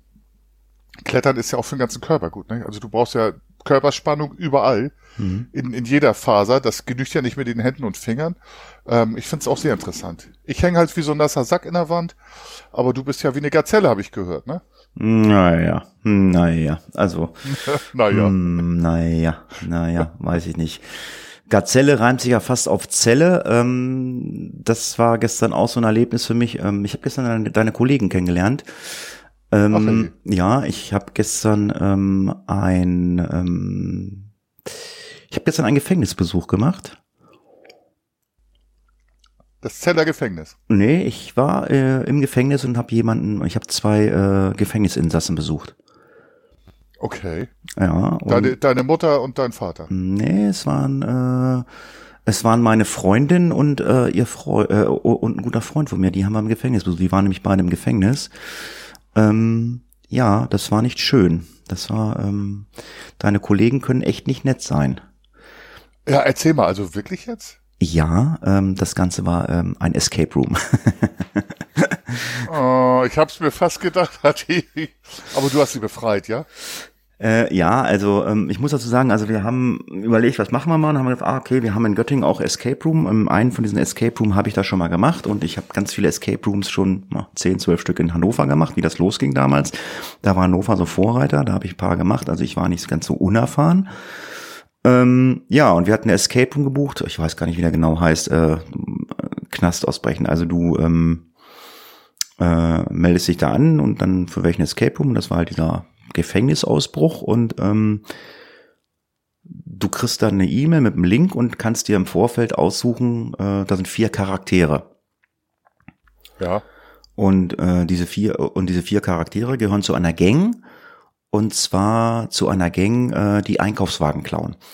Klettern ist ja auch für den ganzen Körper gut, ne? Also du brauchst ja Körperspannung überall, mhm. in, in jeder Faser. Das genügt ja nicht mit den Händen und Fingern. Ähm, ich finde es auch sehr interessant. Ich hänge halt wie so ein nasser Sack in der Wand, aber du bist ja wie eine Gazelle, habe ich gehört, ne?
Naja, naja, also.
naja.
Hm, naja, naja, weiß ich nicht. Gazelle reimt sich ja fast auf Zelle. Ähm, das war gestern auch so ein Erlebnis für mich. Ähm, ich habe gestern deine, deine Kollegen kennengelernt. Ähm, Ach, ja, ich habe gestern ähm, ein ähm, ich habe gestern einen Gefängnisbesuch gemacht.
Das Zeller Gefängnis?
Nee, ich war äh, im Gefängnis und habe jemanden, ich habe zwei äh, Gefängnisinsassen besucht.
Okay.
Ja.
Deine, deine Mutter und dein Vater?
Nee, es waren äh, es waren meine Freundin und äh, ihr Freund äh, und ein guter Freund von mir, die haben wir im Gefängnis besucht. Die waren nämlich beide im Gefängnis. Ähm, ja, das war nicht schön. Das war, ähm, deine Kollegen können echt nicht nett sein.
Ja, erzähl mal, also wirklich jetzt?
Ja, ähm, das Ganze war ähm, ein Escape Room.
oh, ich hab's mir fast gedacht, Hatti. Aber du hast sie befreit, ja?
Äh, ja, also ähm, ich muss dazu sagen, also wir haben überlegt, was machen wir mal, und haben gesagt, ah, okay, wir haben in Göttingen auch Escape Room. Ähm, einen von diesen Escape Room habe ich da schon mal gemacht und ich habe ganz viele Escape Rooms schon na, 10, 12 Stück in Hannover gemacht, wie das losging damals. Da war Hannover so Vorreiter, da habe ich ein paar gemacht, also ich war nicht ganz so unerfahren. Ähm, ja, und wir hatten eine Escape Room gebucht, ich weiß gar nicht, wie der genau heißt, äh, Knast ausbrechen. Also du ähm, äh, meldest dich da an und dann für welchen Escape Room, das war halt dieser Gefängnisausbruch und ähm, du kriegst dann eine E-Mail mit einem Link und kannst dir im Vorfeld aussuchen, äh, da sind vier Charaktere.
Ja.
Und äh, diese vier und diese vier Charaktere gehören zu einer Gang und zwar zu einer Gang, äh, die Einkaufswagen klauen.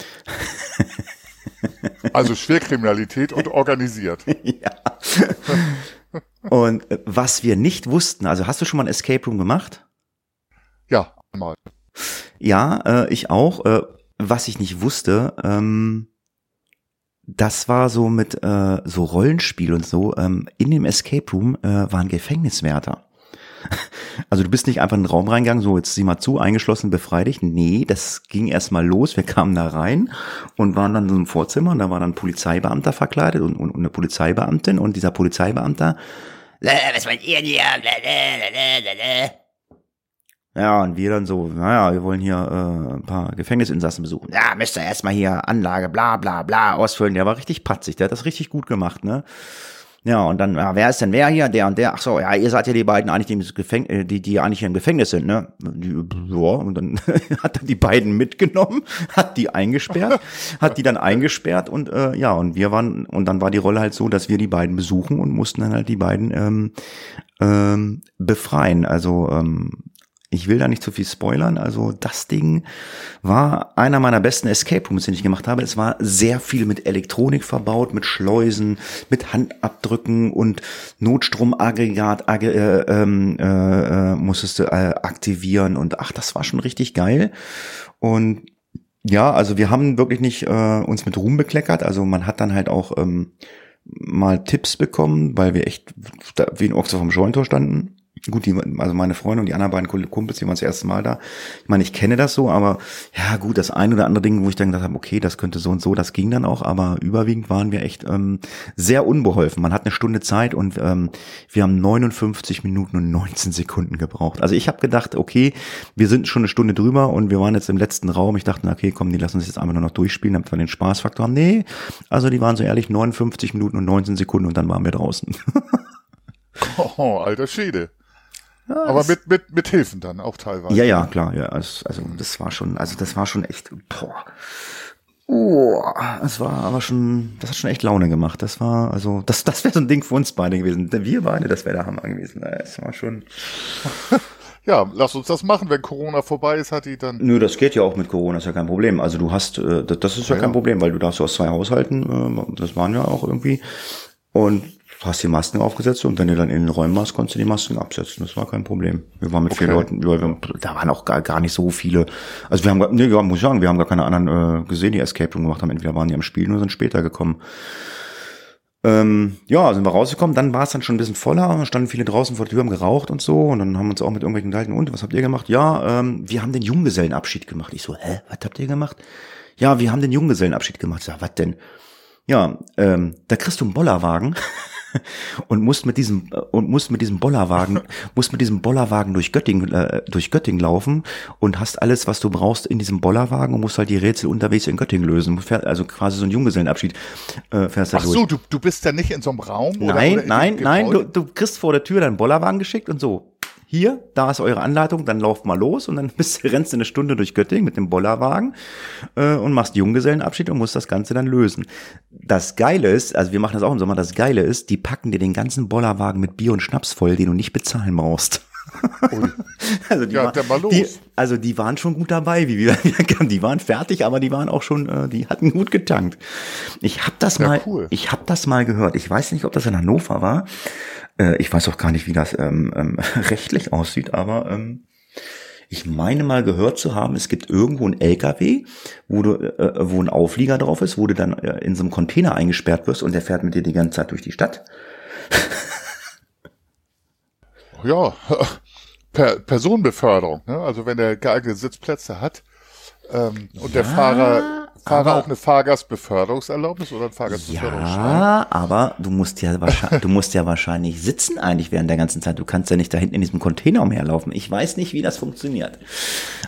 Also Schwerkriminalität und organisiert.
ja. Und äh, was wir nicht wussten, also hast du schon mal ein Escape Room gemacht?
Ja, einmal.
Ja, äh, ich auch. Äh, was ich nicht wusste, ähm, das war so mit äh, so Rollenspiel und so. Ähm, in dem Escape Room äh, waren Gefängniswärter. Also du bist nicht einfach in den Raum reingegangen, so jetzt sieh mal zu, eingeschlossen, befrei dich. Nee, das ging erstmal los. Wir kamen da rein und waren dann einem Vorzimmer und da war dann ein Polizeibeamter verkleidet und, und, und eine Polizeibeamtin und dieser Polizeibeamter, was wollt ihr hier? Ja, und wir dann so, naja, wir wollen hier äh, ein paar Gefängnisinsassen besuchen. Ja, müsst ihr erstmal hier Anlage, bla bla bla ausfüllen. Der war richtig patzig, der hat das richtig gut gemacht, ne? Ja, und dann, ja, wer ist denn wer hier? Der und der. Ach so, ja, ihr seid ja die beiden eigentlich, die, im Gefäng äh, die, die eigentlich im Gefängnis sind, ne? Die, ja, und dann hat er die beiden mitgenommen, hat die eingesperrt, hat die dann eingesperrt und äh, ja, und wir waren, und dann war die Rolle halt so, dass wir die beiden besuchen und mussten dann halt die beiden ähm, ähm, befreien. Also ähm, ich will da nicht zu viel spoilern. Also das Ding war einer meiner besten Escape Rooms, den ich gemacht habe. Es war sehr viel mit Elektronik verbaut, mit Schleusen, mit Handabdrücken und Notstromaggregat äh, ähm, äh, äh, musstest du äh, aktivieren und ach, das war schon richtig geil. Und ja, also wir haben wirklich nicht äh, uns mit Ruhm bekleckert. Also man hat dann halt auch ähm, mal Tipps bekommen, weil wir echt wie ein Ochs vom Scheuntor standen Gut, die, also meine Freunde und die anderen beiden Kumpels, die waren das erste Mal da. Ich meine, ich kenne das so, aber ja gut, das ein oder andere Ding, wo ich dann gedacht habe, okay, das könnte so und so, das ging dann auch, aber überwiegend waren wir echt ähm, sehr unbeholfen. Man hat eine Stunde Zeit und ähm, wir haben 59 Minuten und 19 Sekunden gebraucht. Also ich habe gedacht, okay, wir sind schon eine Stunde drüber und wir waren jetzt im letzten Raum. Ich dachte, okay, komm, die lassen uns jetzt einfach nur noch durchspielen, damit wir den Spaßfaktor haben. Nee, also die waren so ehrlich 59 Minuten und 19 Sekunden und dann waren wir draußen.
oh, alter Schwede. Ja, aber mit, mit, mit Hilfen dann auch teilweise.
Ja, ja, klar, ja. Also, also das war schon, also das war schon echt, boah. Oh, das war aber schon, das hat schon echt Laune gemacht. Das war, also, das, das wäre so ein Ding für uns beide gewesen. Wir beide, das wäre der Hammer gewesen. Das war schon.
Ja, lass uns das machen, wenn Corona vorbei ist, hat die dann.
Nö, das geht ja auch mit Corona, ist ja kein Problem. Also du hast, äh, das ist ja, ja kein Problem, weil du darfst aus zwei Haushalten, äh, das waren ja auch irgendwie. Und hast die Masken aufgesetzt und wenn du dann in den Räumen warst, konntest du die Masken absetzen. Das war kein Problem. Wir waren mit okay. vier Leuten, wir, da waren auch gar, gar nicht so viele. Also wir haben, nee, muss ich sagen, wir haben gar keine anderen äh, gesehen, die Escape Room gemacht haben. Entweder waren die am Spielen oder sind später gekommen. Ähm, ja, sind wir rausgekommen, dann war es dann schon ein bisschen voller, standen viele draußen vor der Tür, haben geraucht und so und dann haben wir uns auch mit irgendwelchen gehalten, und was habt ihr gemacht? Ja, ähm, wir haben den Junggesellenabschied gemacht. Ich so, hä, was habt ihr gemacht? Ja, wir haben den Junggesellenabschied gemacht. Ich sag, was denn? Ja, ähm, da kriegst du einen Bollerwagen und musst mit diesem und musst mit diesem Bollerwagen musst mit diesem Bollerwagen durch Göttingen äh, durch Göttingen laufen und hast alles was du brauchst in diesem Bollerwagen und musst halt die Rätsel unterwegs in Göttingen lösen. Also quasi so ein Junggesellenabschied äh, fährst
da Ach durch. so du, du bist ja nicht in so einem Raum
nein oder nein nein du, du kriegst vor der Tür deinen Bollerwagen geschickt und so hier, da ist eure Anleitung, dann lauft mal los und dann bist, rennst du eine Stunde durch Göttingen mit dem Bollerwagen äh, und machst Junggesellenabschied und musst das Ganze dann lösen. Das Geile ist, also wir machen das auch im Sommer, das Geile ist, die packen dir den ganzen Bollerwagen mit Bier und Schnaps voll, den du nicht bezahlen brauchst. also, die
ja,
war, die, also die waren schon gut dabei, wie wir die waren fertig, aber die waren auch schon, äh, die hatten gut getankt. Ich habe das ja, mal, cool. ich habe das mal gehört. Ich weiß nicht, ob das in Hannover war. Äh, ich weiß auch gar nicht, wie das ähm, ähm, rechtlich aussieht, aber ähm, ich meine mal gehört zu haben, es gibt irgendwo einen LKW, wo du, äh, wo ein Auflieger drauf ist, wo du dann äh, in so einem Container eingesperrt wirst und der fährt mit dir die ganze Zeit durch die Stadt.
ja, per Personenbeförderung. Ne? Also wenn er geeignete Sitzplätze hat ähm, und ja, der Fahrer Fahrer auch eine Fahrgastbeförderungserlaubnis oder ein Fahrgastbeförderungsschein?
Ja, aber du musst ja wahrscheinlich, du musst ja wahrscheinlich sitzen eigentlich während der ganzen Zeit. Du kannst ja nicht da hinten in diesem Container umherlaufen. Ich weiß nicht, wie das funktioniert.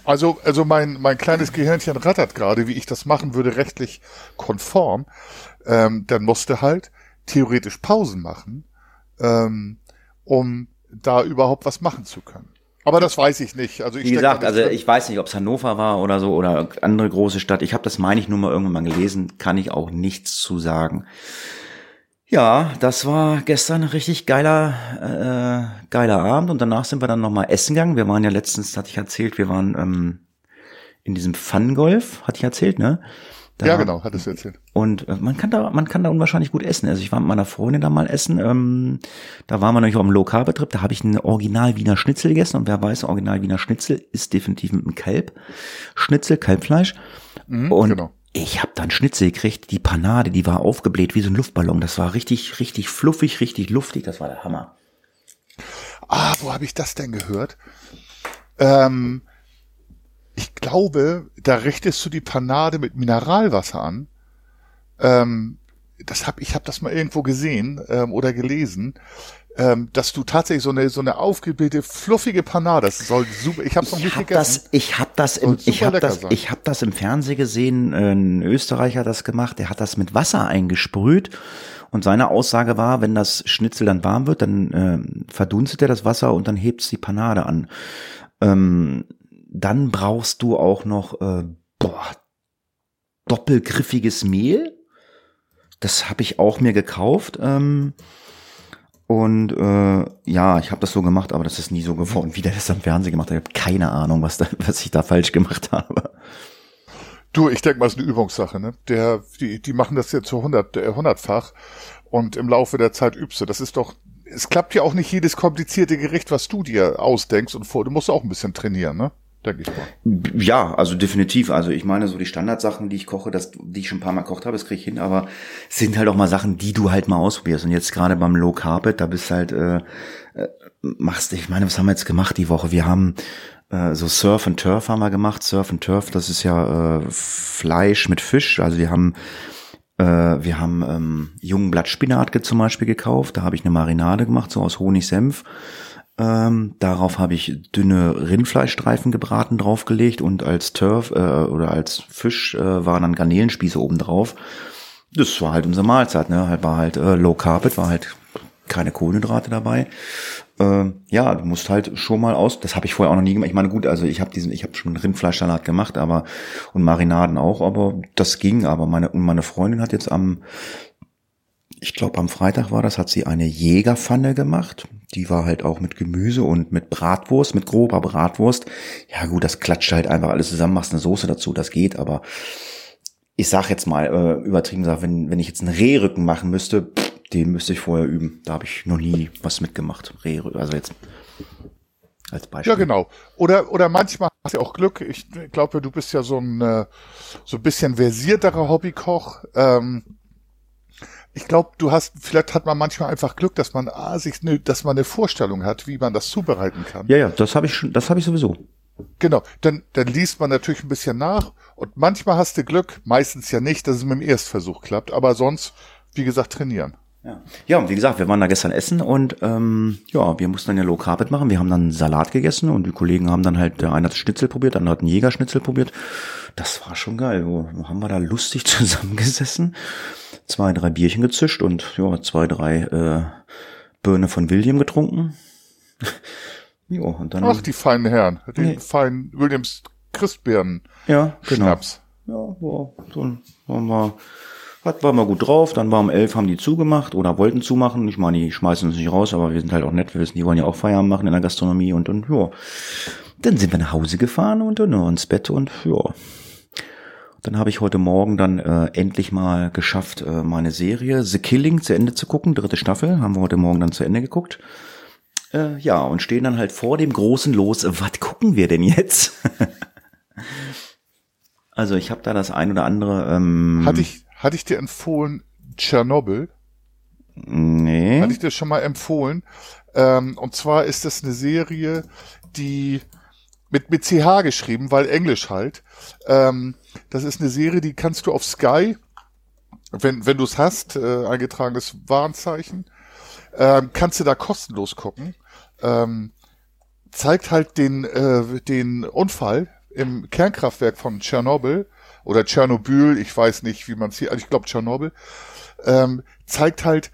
Also, also mein, mein kleines Gehirnchen rattert gerade, wie ich das machen würde, rechtlich konform. Ähm, dann musste halt theoretisch Pausen machen, ähm, um da überhaupt was machen zu können. Aber das weiß ich nicht. Also ich
Wie gesagt, also ich weiß nicht, ob es Hannover war oder so oder andere große Stadt. Ich habe das, meine ich, nur mal irgendwann mal gelesen. Kann ich auch nichts zu sagen. Ja, das war gestern ein richtig geiler, äh, geiler Abend und danach sind wir dann nochmal essen gegangen. Wir waren ja letztens, hatte ich erzählt, wir waren ähm, in diesem Fun-Golf, hatte ich erzählt, ne?
Da, ja, genau, hat es erzählt.
Und äh, man kann da, man kann da unwahrscheinlich gut essen. Also ich war mit meiner Freundin da mal essen. Ähm, da waren wir nämlich auf dem Lokalbetrieb. Da habe ich einen Original Wiener Schnitzel gegessen. Und wer weiß, Original Wiener Schnitzel ist definitiv mit einem Kalb. Schnitzel, Kalbfleisch. Mhm, und genau. ich habe dann Schnitzel gekriegt. Die Panade, die war aufgebläht wie so ein Luftballon. Das war richtig, richtig fluffig, richtig luftig. Das war der Hammer.
Ah, wo habe ich das denn gehört? Ähm, ich glaube, da richtest du die Panade mit Mineralwasser an. Ähm, das hab, ich habe das mal irgendwo gesehen ähm, oder gelesen, ähm, dass du tatsächlich so eine so eine aufgebildete fluffige Panade, das soll super. Ich habe noch nicht
hab gegessen. Das, ich habe das im ich habe das sein. ich habe das im Fernsehen gesehen. Ein Österreicher hat das gemacht. Der hat das mit Wasser eingesprüht. Und seine Aussage war, wenn das Schnitzel dann warm wird, dann äh, verdunstet er das Wasser und dann hebt die Panade an. Ähm, dann brauchst du auch noch äh, boah, doppelgriffiges Mehl. Das habe ich auch mir gekauft. Ähm, und äh, ja, ich habe das so gemacht, aber das ist nie so geworden, wie der das am Fernsehen gemacht hat. Ich habe keine Ahnung, was, da, was ich da falsch gemacht habe.
Du, ich denke mal, es ist eine Übungssache. Ne? Der, die, die machen das jetzt so hundert, äh, hundertfach und im Laufe der Zeit übst du. Das ist doch, es klappt ja auch nicht jedes komplizierte Gericht, was du dir ausdenkst und vor. Du musst auch ein bisschen trainieren, ne? Denke ich
mal. Ja, also definitiv. Also ich meine, so die Standardsachen, die ich koche, das, die ich schon ein paar Mal gekocht habe, das kriege ich hin, aber es sind halt auch mal Sachen, die du halt mal ausprobierst. Und jetzt gerade beim Low Carpet, da bist halt, äh, äh, machst, ich meine, was haben wir jetzt gemacht die Woche? Wir haben äh, so Surf and Turf haben wir gemacht. Surf and Turf, das ist ja äh, Fleisch mit Fisch. Also wir haben äh, wir haben ähm, jungen Blattspinat zum Beispiel gekauft. Da habe ich eine Marinade gemacht, so aus Honig-Senf. Ähm, darauf habe ich dünne Rindfleischstreifen gebraten draufgelegt und als Turf äh, oder als Fisch äh, waren dann Garnelenspieße oben drauf. Das war halt unsere Mahlzeit, ne? Halt war halt äh, Low Carpet, war halt keine Kohlenhydrate dabei. Äh, ja, du musst halt schon mal aus. Das habe ich vorher auch noch nie gemacht. Ich meine, gut, also ich habe diesen, ich habe schon Rindfleischsalat gemacht, aber und Marinaden auch, aber das ging. Aber meine und meine Freundin hat jetzt am ich glaube am Freitag war das, hat sie eine Jägerpfanne gemacht. Die war halt auch mit Gemüse und mit Bratwurst, mit grober Bratwurst. Ja gut, das klatscht halt einfach alles zusammen, machst eine Soße dazu, das geht, aber ich sag jetzt mal, äh, übertrieben gesagt, wenn, wenn ich jetzt einen Rehrücken machen müsste, pff, den müsste ich vorher üben. Da habe ich noch nie was mitgemacht. Rehrücken, also jetzt als Beispiel.
Ja, genau. Oder, oder manchmal hast du auch Glück. Ich glaube, du bist ja so ein, äh, so ein bisschen versierterer Hobbykoch. Ähm, ich glaube, du hast, vielleicht hat man manchmal einfach Glück, dass man ah, sich, ne, dass man eine Vorstellung hat, wie man das zubereiten kann.
Ja, ja, das habe ich schon, das habe ich sowieso.
Genau, dann, dann liest man natürlich ein bisschen nach und manchmal hast du Glück, meistens ja nicht, dass es mit dem Erstversuch klappt, aber sonst, wie gesagt, trainieren.
Ja. ja, und wie gesagt, wir waren da gestern essen und ähm, ja, wir mussten dann ja Low Carpet machen. Wir haben dann Salat gegessen und die Kollegen haben dann halt, der eine hat Schnitzel probiert, der andere hat einen Jägerschnitzel probiert. Das war schon geil. Wo haben wir da lustig zusammengesessen? zwei, drei Bierchen gezischt und ja, zwei, drei äh, Birne von William getrunken.
jo, und dann, Ach, die feinen Herren, die nee. feinen Williams Christbeeren
ja, genau. Schnaps. Ja, war, so, war mal, hat, war mal gut drauf, dann war um elf, haben die zugemacht oder wollten zumachen. Ich meine, die schmeißen uns nicht raus, aber wir sind halt auch nett, wir wissen, die wollen ja auch Feierabend machen in der Gastronomie und, und ja. Dann sind wir nach Hause gefahren und dann ins Bett und ja, dann habe ich heute Morgen dann äh, endlich mal geschafft, äh, meine Serie The Killing zu Ende zu gucken. Dritte Staffel haben wir heute Morgen dann zu Ende geguckt. Äh, ja, und stehen dann halt vor dem großen Los. Was gucken wir denn jetzt? also ich habe da das ein oder andere. Ähm,
Hatte ich, hatte ich dir empfohlen Tschernobyl?
nee.
Hatte ich dir schon mal empfohlen. Ähm, und zwar ist das eine Serie, die mit, mit CH geschrieben, weil Englisch halt. Ähm, das ist eine Serie, die kannst du auf Sky, wenn, wenn du es hast, äh, eingetragenes Warenzeichen, ähm, kannst du da kostenlos gucken. Ähm, zeigt halt den, äh, den Unfall im Kernkraftwerk von Tschernobyl oder Tschernobyl, ich weiß nicht, wie man es hier, also ich glaube Tschernobyl, ähm, zeigt halt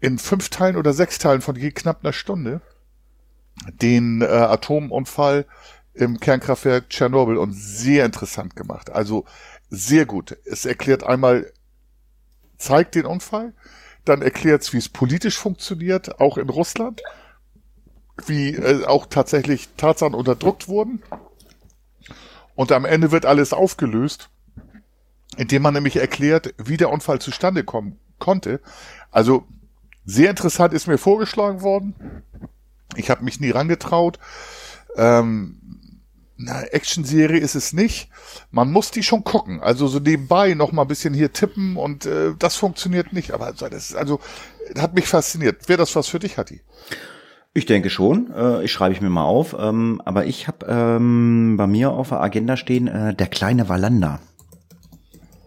in fünf Teilen oder sechs Teilen von je knapp einer Stunde den äh, Atomunfall im Kernkraftwerk Tschernobyl und sehr interessant gemacht. Also sehr gut. Es erklärt einmal, zeigt den Unfall, dann erklärt es, wie es politisch funktioniert, auch in Russland, wie äh, auch tatsächlich Tatsachen unterdrückt wurden. Und am Ende wird alles aufgelöst, indem man nämlich erklärt, wie der Unfall zustande kommen konnte. Also sehr interessant ist mir vorgeschlagen worden. Ich habe mich nie rangetraut. Ähm, na, Action-Serie ist es nicht. Man muss die schon gucken. Also so nebenbei noch mal ein bisschen hier tippen und äh, das funktioniert nicht. Aber das ist also hat mich fasziniert. Wäre das was für dich, Hatti?
Ich denke schon. Äh, ich schreibe ich mir mal auf. Ähm, aber ich habe ähm, bei mir auf der Agenda stehen äh, der kleine Wallander.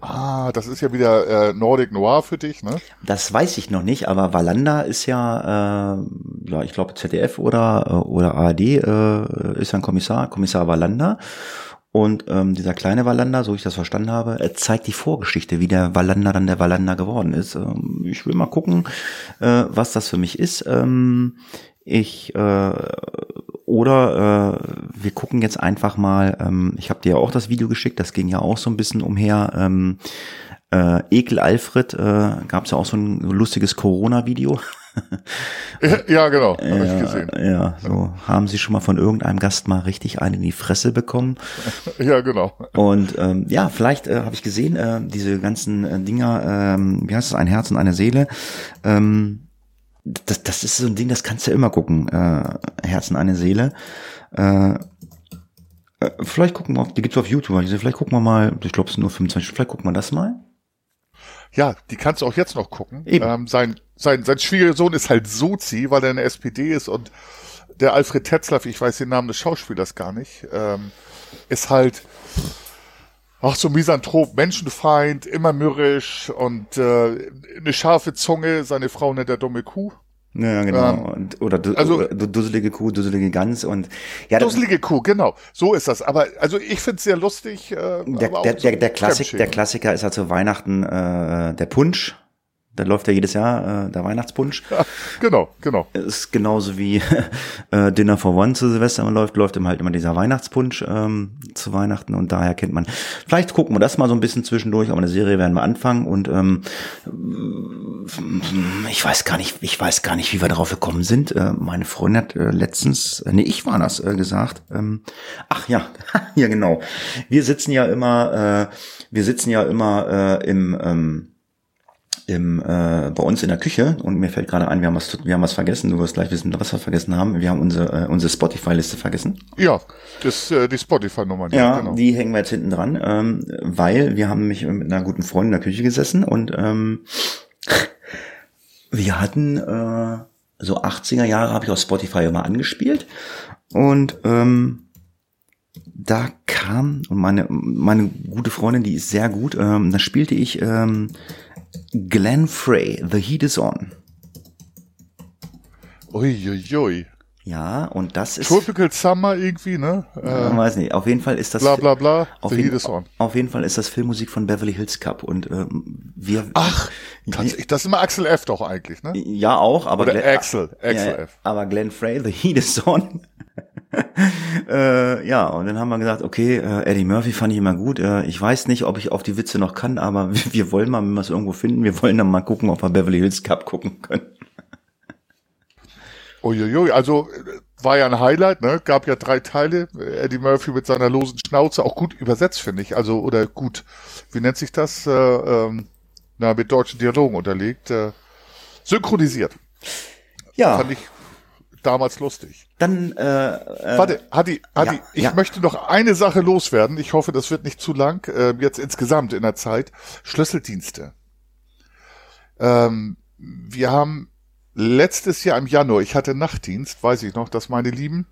Ah, das ist ja wieder äh, Nordic Noir für dich, ne?
Das weiß ich noch nicht, aber Wallander ist ja, äh, ja, ich glaube ZDF oder äh, oder ARD äh, ist ein Kommissar, Kommissar Wallander. Und ähm, dieser kleine Wallander, so ich das verstanden habe, er zeigt die Vorgeschichte, wie der Wallander dann der Wallander geworden ist. Ähm, ich will mal gucken, äh, was das für mich ist. Ähm, ich äh, oder äh, wir gucken jetzt einfach mal, ähm, ich habe dir ja auch das Video geschickt, das ging ja auch so ein bisschen umher. Ähm, äh, Ekel Alfred, äh, gab es ja auch so ein lustiges Corona-Video.
ja, genau, habe
ja,
ich gesehen.
Ja, so haben sie schon mal von irgendeinem Gast mal richtig einen in die Fresse bekommen.
Ja, genau.
Und ähm, ja, vielleicht äh, habe ich gesehen, äh, diese ganzen äh, Dinger, ähm, wie heißt es, ein Herz und eine Seele. Ähm, das, das ist so ein Ding, das kannst du immer gucken. Äh, Herzen, eine Seele. Äh, äh, vielleicht gucken wir, auf, die gibt's auf YouTube. Also vielleicht gucken wir mal, ich glaube es sind nur 25, vielleicht gucken wir das mal.
Ja, die kannst du auch jetzt noch gucken.
Eben.
Ähm, sein, sein, sein Schwiegersohn ist halt Sozi, weil er in der SPD ist und der Alfred Tetzlaff, ich weiß den Namen des Schauspielers gar nicht, ähm, ist halt ach so Misanthrop, Menschenfeind, immer mürrisch und äh, eine scharfe Zunge, seine Frau nennt er dumme Kuh.
Ja, genau.
Ähm,
und, oder, du,
also-
dusselige Kuh, dusselige Gans und ja,
Dusselige Kuh, genau. So ist das. Aber also ich find's sehr lustig. Äh,
der, der, der, der, Klassik, der Klassiker ist halt zu Weihnachten äh, der Punsch. Da läuft ja jedes Jahr äh, der Weihnachtspunsch.
Ja, genau, genau.
ist genauso wie äh, Dinner for One zu Silvester immer läuft, läuft immer halt immer dieser Weihnachtspunsch ähm, zu Weihnachten und daher kennt man. Vielleicht gucken wir das mal so ein bisschen zwischendurch, aber eine Serie werden wir anfangen und ähm, ich weiß gar nicht, ich weiß gar nicht, wie wir darauf gekommen sind. Äh, meine Freundin hat äh, letztens, äh, nee, ich war das äh, gesagt. Ähm, ach ja, ja genau. Wir sitzen ja immer, äh, wir sitzen ja immer äh, im ähm, im, äh, bei uns in der Küche und mir fällt gerade ein, wir haben was, wir haben was vergessen. Du wirst gleich wissen, was wir vergessen haben. Wir haben unsere, äh, unsere Spotify-Liste vergessen.
Ja, das, äh, die Spotify-Nummer.
Ja,
genau.
die hängen wir jetzt hinten dran, ähm, weil wir haben nämlich mit einer guten Freundin in der Küche gesessen und ähm, wir hatten äh, so 80er Jahre habe ich auf Spotify immer angespielt und ähm, da kam und meine meine gute Freundin, die ist sehr gut, ähm, da spielte ich ähm, Glenn Frey, The Heat is On.
Uiuiui.
Ja, und das ist
Tropical Summer irgendwie, ne?
ich
Äh,
weiß nicht, auf jeden Fall ist das
bla bla bla.
Auf
The
jeden,
Heat is on.
auf jeden Fall ist das Filmmusik von Beverly Hills Cup und ähm, wir
Ach, tatsächlich, das ist immer Axel F. doch eigentlich, ne?
ja auch, aber
Oder
Glenn-
Axel, Axel
ja,
F.
aber Glenn Frey, The Heat is On. äh, ja, und dann haben wir gesagt, okay, äh, Eddie Murphy fand ich immer gut. Äh, ich weiß nicht, ob ich auf die Witze noch kann, aber wir, wir wollen mal, wenn wir es irgendwo finden, wir wollen dann mal gucken, ob wir Beverly Hills Cup gucken können.
Uiuiui, also äh, war ja ein Highlight, ne? Gab ja drei Teile. Eddie Murphy mit seiner losen Schnauze, auch gut übersetzt, finde ich. Also, oder gut, wie nennt sich das? Äh, ähm, na, mit deutschen Dialogen unterlegt. Äh, synchronisiert.
Ja,
Fand ich damals lustig.
Dann, äh, äh,
Warte, Hadi, Hadi,
ja,
ich
ja.
möchte noch eine Sache loswerden. Ich hoffe, das wird nicht zu lang, äh, jetzt insgesamt in der Zeit. Schlüsseldienste. Ähm, wir haben letztes Jahr im Januar, ich hatte Nachtdienst, weiß ich noch, dass meine Lieben,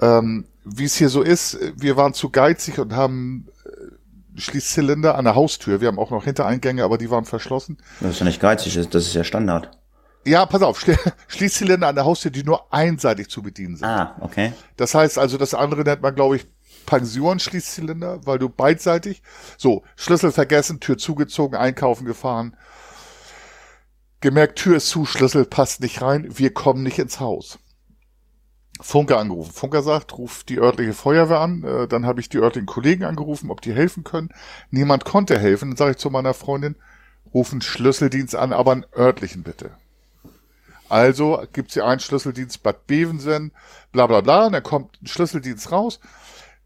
ähm, wie es hier so ist, wir waren zu geizig und haben äh, Schließzylinder an der Haustür. Wir haben auch noch Hintereingänge, aber die waren verschlossen.
das ist ja nicht geizig, das das ist ja Standard.
Ja, pass auf, Schli- Schließzylinder an der Haustür, die nur einseitig zu bedienen sind.
Ah, okay.
Das heißt also, das andere nennt man, glaube ich, Pension-Schließzylinder, weil du beidseitig, so, Schlüssel vergessen, Tür zugezogen, einkaufen gefahren, gemerkt, Tür ist zu, Schlüssel passt nicht rein, wir kommen nicht ins Haus. Funker angerufen. Funker sagt, ruf die örtliche Feuerwehr an. Äh, dann habe ich die örtlichen Kollegen angerufen, ob die helfen können. Niemand konnte helfen. Dann sage ich zu meiner Freundin, rufen Schlüsseldienst an, aber einen örtlichen bitte. Also gibt's hier einen Schlüsseldienst Bad Bevensen, bla bla bla. Und dann kommt ein Schlüsseldienst raus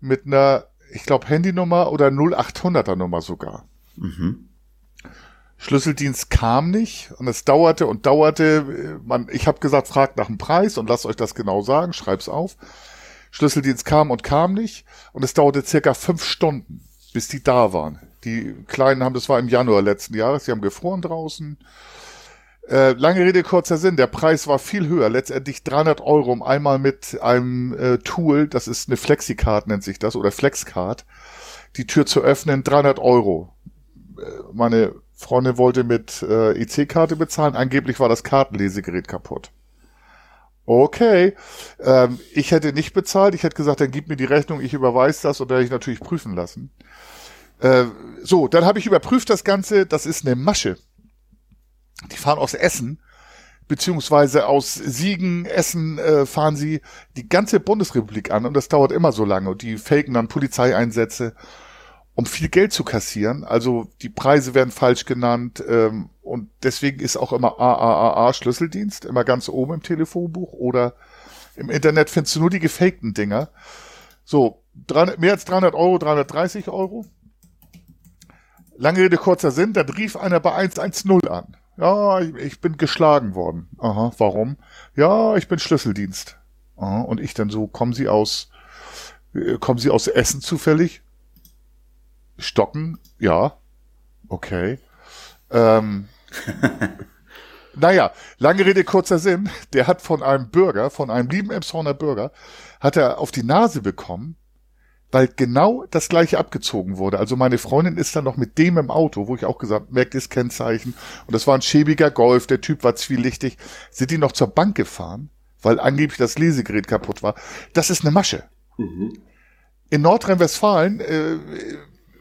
mit einer, ich glaube, Handynummer oder 0800er Nummer sogar. Schlüsseldienst kam nicht und es dauerte und dauerte. Man, ich habe gesagt, fragt nach dem Preis und lasst euch das genau sagen, schreib's auf. Schlüsseldienst kam und kam nicht und es dauerte circa fünf Stunden, bis die da waren. Die Kleinen haben, das war im Januar letzten Jahres, die haben gefroren draußen. Äh, lange Rede, kurzer Sinn, der Preis war viel höher, letztendlich 300 Euro, um einmal mit einem äh, Tool, das ist eine Flexicard nennt sich das, oder Flexcard, die Tür zu öffnen, 300 Euro. Äh, meine Freundin wollte mit äh, EC-Karte bezahlen, angeblich war das Kartenlesegerät kaputt. Okay, ähm, ich hätte nicht bezahlt, ich hätte gesagt, dann gib mir die Rechnung, ich überweise das und dann hätte ich natürlich prüfen lassen. Äh, so, dann habe ich überprüft das Ganze, das ist eine Masche. Die fahren aus Essen, beziehungsweise aus Siegen, Essen äh, fahren sie die ganze Bundesrepublik an und das dauert immer so lange und die faken dann Polizeieinsätze, um viel Geld zu kassieren. Also die Preise werden falsch genannt ähm, und deswegen ist auch immer AAAA Schlüsseldienst immer ganz oben im Telefonbuch oder im Internet findest du nur die gefakten Dinger. So, 300, mehr als 300 Euro, 330 Euro. Lange Rede, kurzer Sinn, dann rief einer bei 110 an. Ja, ich, ich bin geschlagen worden. Aha, warum? Ja, ich bin Schlüsseldienst. Aha, und ich dann so, kommen Sie aus, äh, kommen Sie aus Essen zufällig? Stocken? Ja. Okay. Ähm, naja, lange Rede, kurzer Sinn. Der hat von einem Bürger, von einem lieben Emshorner Bürger, hat er auf die Nase bekommen, weil genau das gleiche abgezogen wurde. Also meine Freundin ist dann noch mit dem im Auto, wo ich auch gesagt, merkt das Kennzeichen. Und das war ein schäbiger Golf, der Typ war zwielichtig. Sind die noch zur Bank gefahren, weil angeblich das Lesegerät kaputt war. Das ist eine Masche. In Nordrhein-Westfalen äh,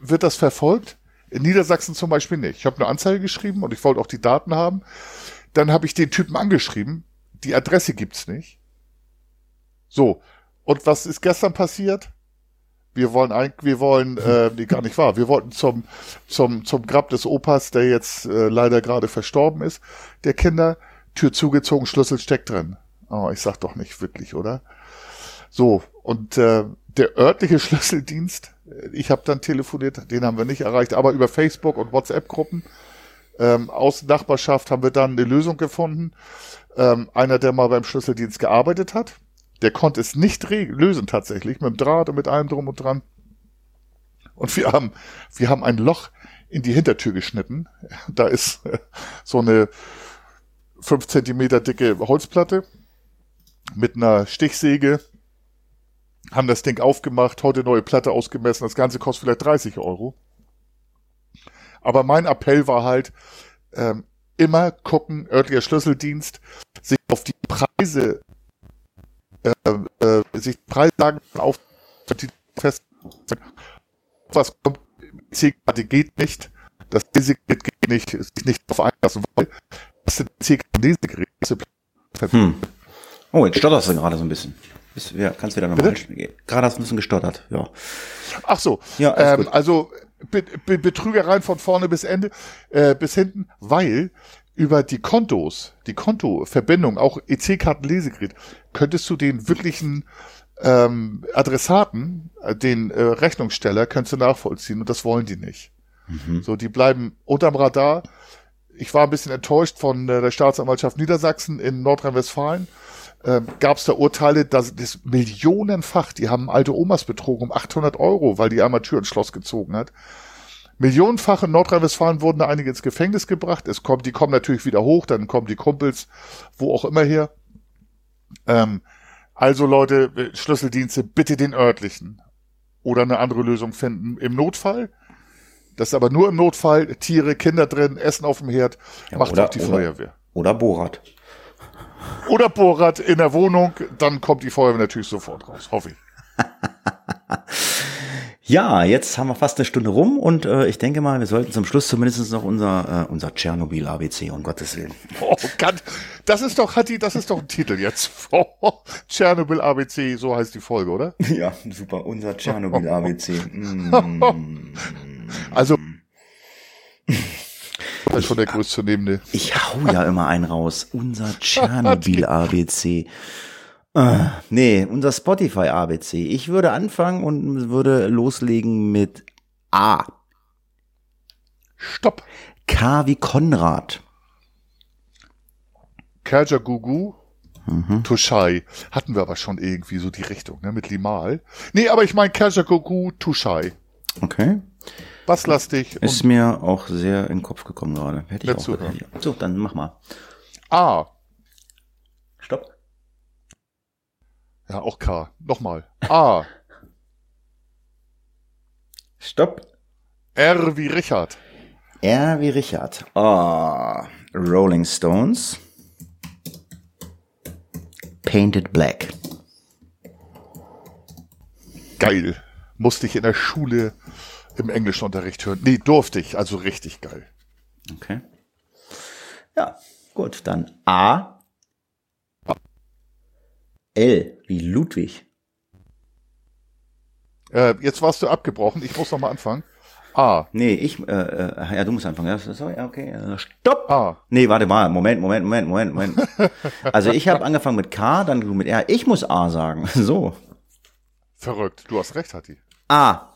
wird das verfolgt. In Niedersachsen zum Beispiel nicht. Ich habe eine Anzeige geschrieben und ich wollte auch die Daten haben. Dann habe ich den Typen angeschrieben. Die Adresse gibt's nicht. So. Und was ist gestern passiert? Wir wollen eigentlich, wir wollen, äh, nee, gar nicht wahr. Wir wollten zum, zum, zum Grab des Opas, der jetzt äh, leider gerade verstorben ist, der Kinder, Tür zugezogen, Schlüssel steckt drin. Oh, ich sag doch nicht wirklich, oder? So, und äh, der örtliche Schlüsseldienst, äh, ich habe dann telefoniert, den haben wir nicht erreicht, aber über Facebook und WhatsApp-Gruppen ähm, aus Nachbarschaft haben wir dann eine Lösung gefunden. Ähm, einer, der mal beim Schlüsseldienst gearbeitet hat, der konnte es nicht lösen tatsächlich, mit dem Draht und mit allem drum und dran. Und wir haben, wir haben ein Loch in die Hintertür geschnitten. Da ist äh, so eine fünf Zentimeter dicke Holzplatte mit einer Stichsäge. Haben das Ding aufgemacht, heute neue Platte ausgemessen. Das Ganze kostet vielleicht 30 Euro. Aber mein Appell war halt, ähm, immer gucken, örtlicher Schlüsseldienst, sich auf die Preise äh, äh, sich Preislagen auf die fest was kommt C-Karte geht nicht das Lesegerät geht nicht sich nicht darauf einlassen weil das sind C-Lesegerät
Hm. Oh, jetzt stotterst du gerade so ein bisschen. Bist, ja, kannst wieder normal spielen. Gerade hast du ein bisschen gestottert, ja.
ach so
Ja,
ähm, also Be Be Betrügereien von vorne bis Ende äh, bis hinten weil über die Kontos, die Kontoverbindung, auch EC-Karten-Lesegerät, könntest du den wirklichen ähm, Adressaten, äh, den äh, Rechnungssteller, könntest du nachvollziehen und das wollen die nicht. So, die bleiben unterm Radar. Ich war ein bisschen enttäuscht von äh, der Staatsanwaltschaft Niedersachsen in Nordrhein-Westfalen. ähm, gab es da Urteile, dass das millionenfach, die haben alte Omas betrogen um 800 Euro, weil die Tür ins Schloss gezogen hat. Millionenfach in Nordrhein-Westfalen wurden da einige ins Gefängnis gebracht. Es kommt, die kommen natürlich wieder hoch, dann kommen die Kumpels, wo auch immer her. Ähm, also Leute, Schlüsseldienste, bitte den örtlichen oder eine andere Lösung finden. Im Notfall, das ist aber nur im Notfall, Tiere, Kinder drin, Essen auf dem Herd,
Ja,
macht
oder-
auch die
oder-
Feuerwehr.
Oder Borat.
Oder Bohrrad in der Wohnung, dann kommt die Feuerwehr natürlich sofort raus, hoffe ich.
Ja, jetzt haben wir fast eine Stunde rum und äh, ich denke mal, wir sollten zum Schluss zumindest noch unser, äh, unser Tschernobyl ABC, um Gottes Willen.
Oh Gott, das ist doch, Hatti, das ist doch ein Titel jetzt. Tschernobyl ABC, so heißt die Folge, oder?
Ja, super, unser Tschernobyl ABC. Mm.
Also, das ist schon der größte
Ich hau ja immer einen raus. Unser Tschernobyl ABC. Nee, unser Spotify ABC. Ich würde anfangen und würde loslegen mit A.
Stopp.
K wie Konrad.
Kerja Gugu, Tushai. Hatten wir aber schon irgendwie so die Richtung, ne, mit Limal. Nee, aber ich meine Kerja Gugu, Tushai.
Okay.
Basslastig
Ist mir auch sehr in den Kopf gekommen gerade. Hätte ich auch. ich, so, dann mach mal.
A.
Stopp.
Ja, auch K. Nochmal. A.
Stopp.
R wie Richard.
R wie Richard. Ah, Rolling Stones. Painted Black.
Geil. Musste ich in der Schule im Englischunterricht hören. Nee, durfte ich. Also richtig geil.
Okay. Ja, gut, dann A. L wie Ludwig.
Äh, jetzt warst du abgebrochen. Ich muss noch mal anfangen. A.
Nee, ich, äh, äh, ja, du musst anfangen. Ja, so, ja, okay. äh, Stopp!
A.
Nee, warte mal. Moment, Moment, Moment, Moment, Moment. Also ich habe angefangen mit K, dann du mit R. Ich muss A sagen. So.
Verrückt. Du hast recht, Hatti.
A.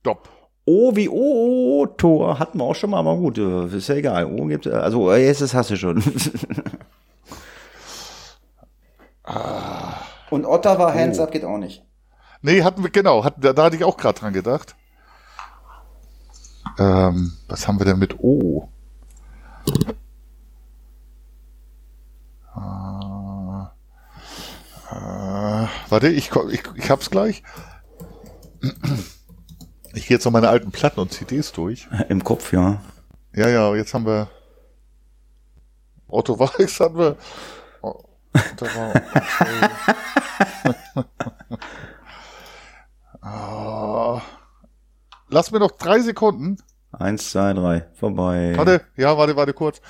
Stopp.
O wie O, Tor. Hatten wir auch schon mal, aber gut, äh, ist ja egal. O gibt, also äh, jetzt das hast du schon. Und Ottawa Hands Up geht auch nicht.
Nee, hatten wir, genau. Hatten, da, da hatte ich auch gerade dran gedacht. Ähm, was haben wir denn mit O? Ah, äh, warte, ich, ich, ich hab's gleich. Ich gehe jetzt noch meine alten Platten und CDs durch.
Im Kopf, ja.
Ja, ja, jetzt haben wir Otto Weiß haben wir. Oh. Lass mir noch drei Sekunden.
Eins, zwei, drei. Vorbei.
Warte, ja, warte, warte kurz.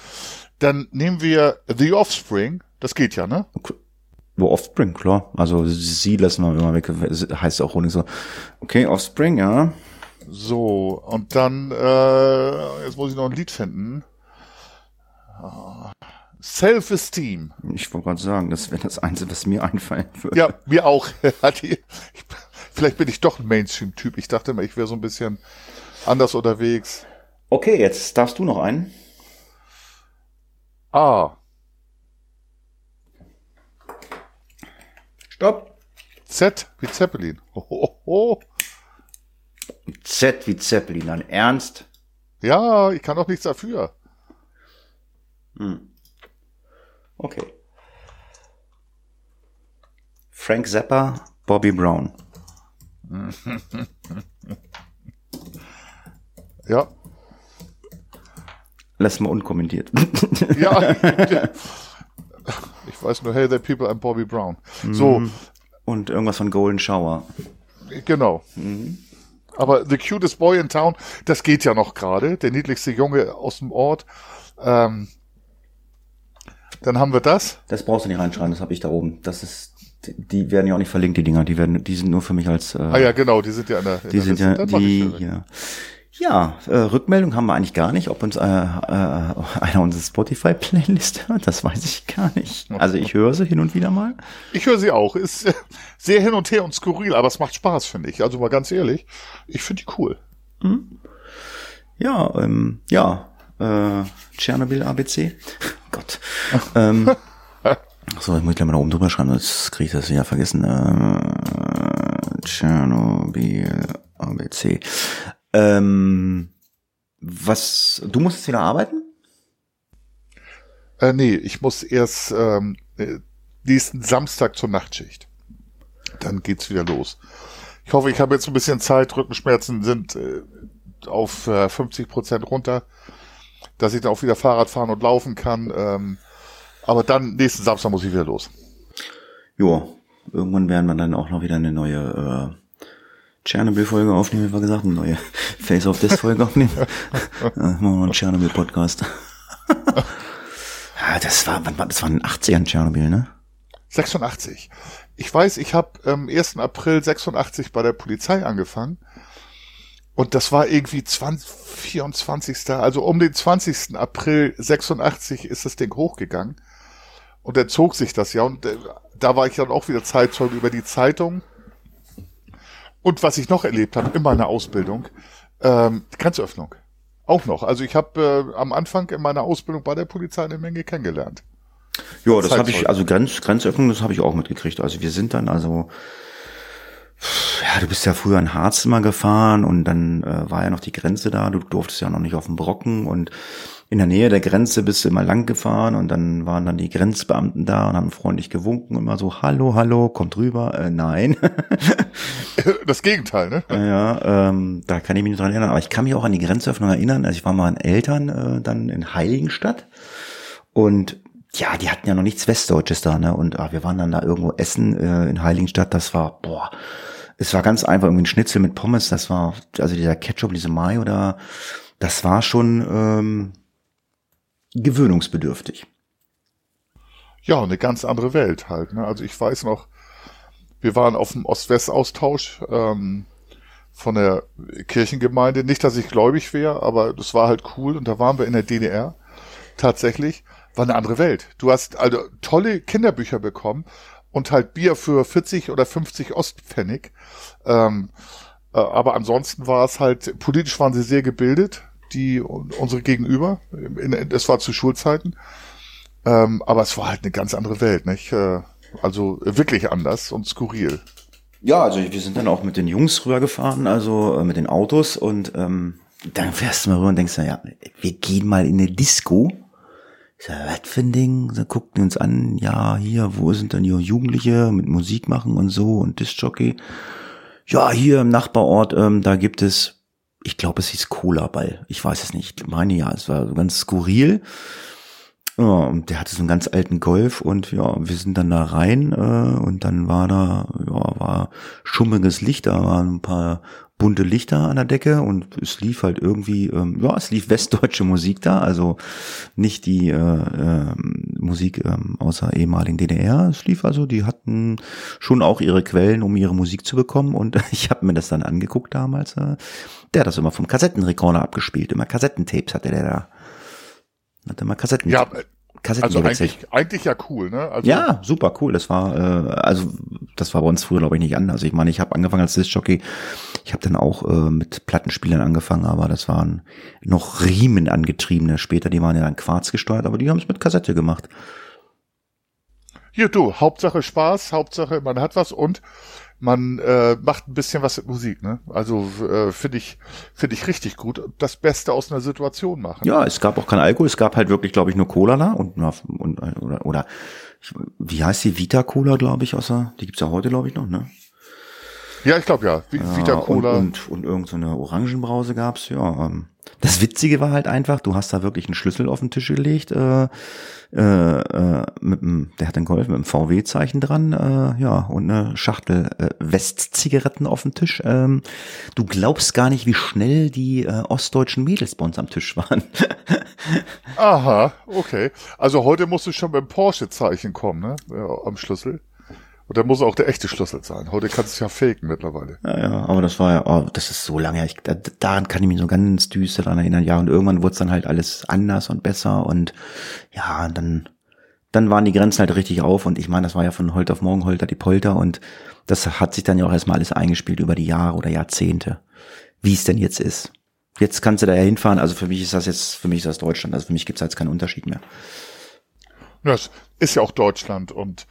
Dann nehmen wir The Offspring. Das geht ja, ne?
Wo Offspring, klar. Also sie lassen wir immer weg. Heißt auch Rolling so. Okay, Offspring, ja.
So, und dann, äh, jetzt muss ich noch ein Lied finden. Ah, Self-Esteem.
Ich wollte gerade sagen, das wäre das Einzige, was mir einfallen würde.
Ja, mir auch. Vielleicht bin ich doch ein Mainstream-Typ. Ich dachte immer, ich wäre so ein bisschen anders unterwegs.
Okay, jetzt darfst du noch einen.
A.
Stopp.
Z wie Zeppelin. Ho, ho, ho.
Z wie Zeppelin, dann ernst.
Ja, ich kann doch nichts dafür.
Okay. Frank Zappa, Bobby Brown.
Ja.
Lass mal unkommentiert.
Ja. ich weiß nur, hey there people, I'm Bobby Brown. So,
Und irgendwas von Golden Shower.
genau. Aber The Cutest Boy in Town, das geht ja noch gerade. Der niedlichste Junge aus dem Ort. Ähm, dann haben wir das.
Das brauchst du nicht reinschreiben, das habe ich da oben. Das ist, die, werden ja auch nicht verlinkt, die Dinger. Die werden, die sind nur für mich als. Äh,
Ah ja, genau, die sind ja in der,
Die
der
sind ja die, ja. Ja, äh, Rückmeldung haben wir eigentlich gar nicht, ob uns äh, äh, einer unsere Spotify-Playlist hört, das weiß ich gar nicht. Also ich höre sie hin und wieder mal.
Ich höre sie auch. Ist äh, sehr hin und her und skurril, aber es macht Spaß, finde ich. Also mal ganz ehrlich, ich finde die cool.
Ja, ähm, ja, äh, Tschernobyl ABC. Gott. ähm, So, ich muss gleich mal da oben drüber schreiben, sonst kriege ich das wieder vergessen. Äh, Tschernobyl ABC. Ähm, was, du musst jetzt wieder arbeiten?
Äh, nee, ich muss erst ähm, äh, nächsten Samstag zur Nachtschicht. Dann geht's wieder los. Ich hoffe, ich habe jetzt ein bisschen Zeit. Rückenschmerzen sind äh, auf äh, 50 Prozent runter, dass ich dann auch wieder Fahrrad fahren und laufen kann. Ähm, aber dann nächsten Samstag muss ich wieder los.
Jo, irgendwann werden wir dann auch noch wieder eine neue äh, Tschernobyl-Folge aufnehmen, wie wir gesagt, eine neue Face of Death-Folge aufnehmen. ja, machen wir einen Tschernobyl-Podcast. ja, das war, wann war, das war in den 80ern Tschernobyl, ne?
86. Ich weiß, ich habe am 1. April 86 bei der Polizei angefangen. Und das war irgendwie 20, 24. Also um den 20. April 86 ist das Ding hochgegangen. Und dann zog sich das ja. Und äh, da war ich dann auch wieder Zeitzeuge über die Zeitung. Und was ich noch erlebt habe in meiner Ausbildung, ähm, Grenzöffnung. Auch noch. Also ich habe äh, am Anfang in meiner Ausbildung bei der Polizei eine Menge kennengelernt.
Ja, das habe ich, also Grenz, Grenzöffnung, das habe ich auch mitgekriegt. Also wir sind dann also, ja, du bist ja früher in Harz immer gefahren und dann äh, war ja noch die Grenze da, du durftest ja noch nicht auf dem Brocken und in der Nähe der Grenze bist du immer lang gefahren und dann waren dann die Grenzbeamten da und haben freundlich gewunken und immer so, hallo, hallo, kommt rüber, äh, nein.
Das Gegenteil, ne?
Ja, ähm, da kann ich mich nicht dran erinnern, aber ich kann mich auch an die Grenzöffnung erinnern. Also ich war mal in Eltern äh, dann in Heiligenstadt und ja, die hatten ja noch nichts Westdeutsches da, ne? Und ah, wir waren dann da irgendwo essen äh, in Heiligenstadt. Das war, boah, es war ganz einfach irgendwie ein Schnitzel mit Pommes. Das war, also dieser Ketchup, diese Mai oder, das war schon ähm, gewöhnungsbedürftig.
Ja, eine ganz andere Welt halt. Ne? Also ich weiß noch, wir waren auf dem Ost-West-Austausch ähm, von der Kirchengemeinde. Nicht, dass ich gläubig wäre, aber das war halt cool. Und da waren wir in der DDR tatsächlich war eine andere Welt. Du hast also tolle Kinderbücher bekommen und halt Bier für 40 oder 50 Ostpfennig. Ähm, äh, aber ansonsten war es halt, politisch waren sie sehr gebildet, die unsere Gegenüber. Es war zu Schulzeiten. Ähm, aber es war halt eine ganz andere Welt, nicht? Äh, also wirklich anders und skurril.
Ja, also wir sind dann auch mit den Jungs rübergefahren, also äh, mit den Autos und ähm, dann fährst du mal rüber und denkst, ja, wir gehen mal in eine Disco ich sag, was für ein Ding? Sie guckten uns an, ja, hier, wo sind denn hier Jugendliche mit Musik machen und so und Disc-Jockey? Ja, hier im Nachbarort, ähm, da gibt es, ich glaube, es hieß Cola-Ball. Ich weiß es nicht. Ich meine ja, es war ganz skurril. Ja, und der hatte so einen ganz alten Golf und ja, wir sind dann da rein äh, und dann war da, ja, war schummiges Licht, da waren ein paar bunte Lichter an der Decke und es lief halt irgendwie, ähm, ja, es lief westdeutsche Musik da, also nicht die äh, äh, Musik äh, außer ehemaligen DDR. Es lief also, die hatten schon auch ihre Quellen, um ihre Musik zu bekommen und ich habe mir das dann angeguckt damals. Äh, der hat das immer vom Kassettenrekorder abgespielt, immer Kassettentapes hatte der da. Hat immer Kassetten.
Ja, Kassetten also eigentlich, eigentlich ja cool, ne? Also
ja, super cool. Das war, äh, also das war bei uns früher, glaube ich, nicht anders. Ich meine, ich habe angefangen als Disc-Jockey. Ich habe dann auch äh, mit Plattenspielern angefangen, aber das waren noch Riemen angetriebene. Später, die waren ja dann Quarz gesteuert, aber die haben es mit Kassette gemacht.
Hier, du, Hauptsache Spaß, Hauptsache man hat was und man äh, macht ein bisschen was mit Musik, ne? Also äh, finde ich finde ich richtig gut. Das Beste aus einer Situation machen.
Ja, es gab auch kein Alkohol, es gab halt wirklich, glaube ich, nur Cola da und, und oder, oder wie heißt die Vita Cola, glaube ich, außer die gibt's ja heute, glaube ich, noch, ne?
Ja, ich glaube ja. Vita Cola.
Und, und, und irgendeine so Orangenbrause gab's, ja. Ähm. Das Witzige war halt einfach, du hast da wirklich einen Schlüssel auf den Tisch gelegt, äh, äh, äh, mit dem, der hat den Golf mit einem VW-Zeichen dran, äh, ja, und eine Schachtel äh, West-Zigaretten auf dem Tisch. Ähm, du glaubst gar nicht, wie schnell die äh, ostdeutschen Mädels bei uns am Tisch waren.
Aha, okay. Also heute musst du schon beim Porsche-Zeichen kommen, ne? Ja, am Schlüssel. Und dann muss auch der echte Schlüssel sein. Heute kannst du es ja faken mittlerweile.
Ja, ja, aber das war ja, oh, das ist so lange, ich, da, daran kann ich mich so ganz düster dran erinnern. Ja, und irgendwann wurde es dann halt alles anders und besser und ja, dann, dann waren die Grenzen halt richtig auf und ich meine, das war ja von heute auf morgen Holter die Polter und das hat sich dann ja auch erstmal alles eingespielt über die Jahre oder Jahrzehnte, wie es denn jetzt ist. Jetzt kannst du da ja hinfahren, also für mich ist das jetzt, für mich ist das Deutschland, also für mich gibt's jetzt keinen Unterschied mehr.
Das ist ja auch Deutschland und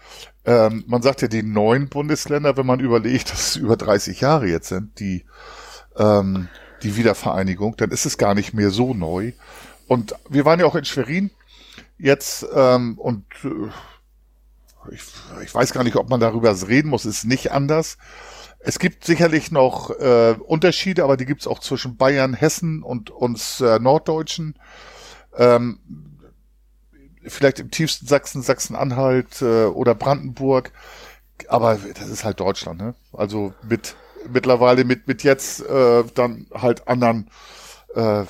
ähm, man sagt ja die neuen Bundesländer, wenn man überlegt, dass es über 30 Jahre jetzt sind, die ähm, die Wiedervereinigung, dann ist es gar nicht mehr so neu. Und wir waren ja auch in Schwerin jetzt ähm, und äh, ich, ich weiß gar nicht, ob man darüber reden muss, ist nicht anders. Es gibt sicherlich noch äh, Unterschiede, aber die gibt es auch zwischen Bayern, Hessen und uns äh, Norddeutschen. Ähm, vielleicht im tiefsten Sachsen, Sachsen-Anhalt äh, oder Brandenburg. Aber das ist halt Deutschland, ne? Also mit mittlerweile mit mit jetzt äh, dann halt anderen äh,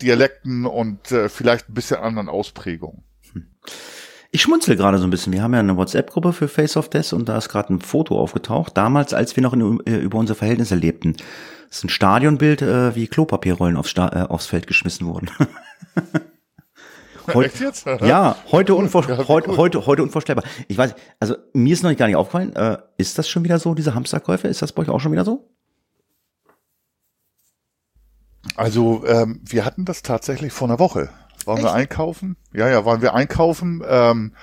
Dialekten und äh, vielleicht ein bisschen anderen Ausprägungen. Hm.
Ich schmunzel gerade so ein bisschen. Wir haben ja eine WhatsApp-Gruppe für Face of Death und da ist gerade ein Foto aufgetaucht. Damals, als wir noch in, äh, über unsere Verhältnisse lebten. Das ist ein Stadionbild, äh, wie Klopapierrollen aufs, Sta äh, aufs Feld geschmissen wurden. Heut, Echt jetzt? Ja, heute, unvor ja, heute, heute, heute unvorstellbar. Ich weiß, also mir ist noch gar nicht aufgefallen, äh, ist das schon wieder so, diese Hamsterkäufe? Ist das bei euch auch schon wieder so?
Also ähm, wir hatten das tatsächlich vor einer Woche. Waren Echt? wir einkaufen? Ja, ja, waren wir einkaufen. Ähm,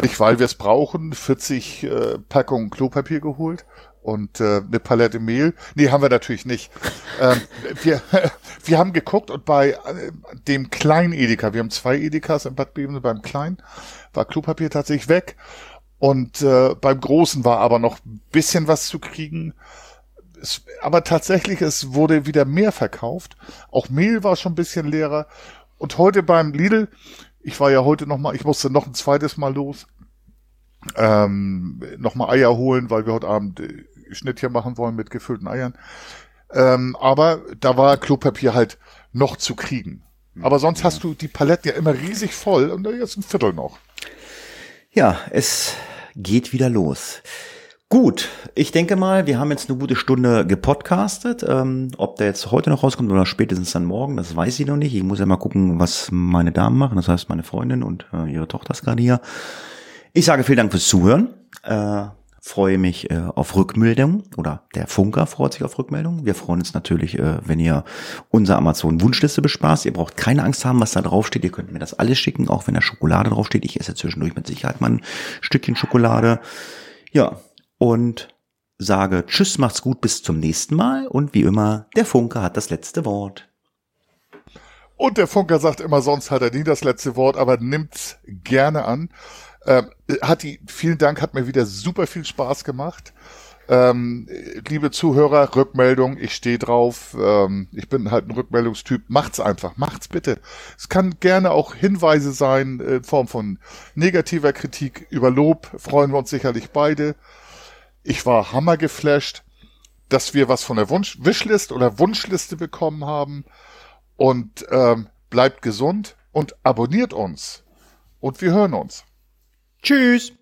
nicht, weil wir es brauchen, 40 äh, Packungen Klopapier geholt und äh, eine Palette Mehl. Nee, haben wir natürlich nicht. ähm, wir, wir haben geguckt und bei äh, dem kleinen Edeka, wir haben zwei Edekas in Bad Bebense, beim kleinen war Klopapier tatsächlich weg und äh, beim großen war aber noch ein bisschen was zu kriegen es, aber tatsächlich, es wurde wieder mehr verkauft. Auch Mehl war schon ein bisschen leerer. Und heute beim Lidl, ich war ja heute noch mal, ich musste noch ein zweites Mal los, ähm, noch mal Eier holen, weil wir heute Abend äh, Schnittchen machen wollen mit gefüllten Eiern. Ähm, aber da war Klopapier halt noch zu kriegen. Aber sonst hast du die Palette ja immer riesig voll und jetzt ein Viertel noch.
Ja, es geht wieder los. Gut, ich denke mal, wir haben jetzt eine gute Stunde gepodcastet. Ähm, ob der jetzt heute noch rauskommt oder spätestens dann morgen, das weiß ich noch nicht. Ich muss ja mal gucken, was meine Damen machen, das heißt meine Freundin und äh, ihre Tochter ist gerade hier. Ich sage vielen Dank fürs Zuhören. Äh, freue mich äh, auf Rückmeldung oder der Funker freut sich auf Rückmeldung. Wir freuen uns natürlich, äh, wenn ihr unsere Amazon Wunschliste bespaßt. Ihr braucht keine Angst haben, was da draufsteht. Ihr könnt mir das alles schicken, auch wenn da Schokolade draufsteht. Ich esse zwischendurch mit Sicherheit mal ein Stückchen Schokolade. Ja, und sage Tschüss, macht's gut, bis zum nächsten Mal und wie immer, der Funker hat das letzte Wort.
Und der Funker sagt immer, sonst hat er nie das letzte Wort, aber nimmt's gerne an. Ähm, hat die, vielen Dank, hat mir wieder super viel Spaß gemacht. Ähm, liebe Zuhörer, Rückmeldung, ich stehe drauf. Ähm, ich bin halt ein Rückmeldungstyp. Macht's einfach, macht's bitte. Es kann gerne auch Hinweise sein in Form von negativer Kritik. Über Lob freuen wir uns sicherlich beide. Ich war hammergeflasht, dass wir was von der Wunsch Wishlist oder Wunschliste bekommen haben. Und ähm, bleibt gesund und abonniert uns. Und wir hören uns.
Tschüss.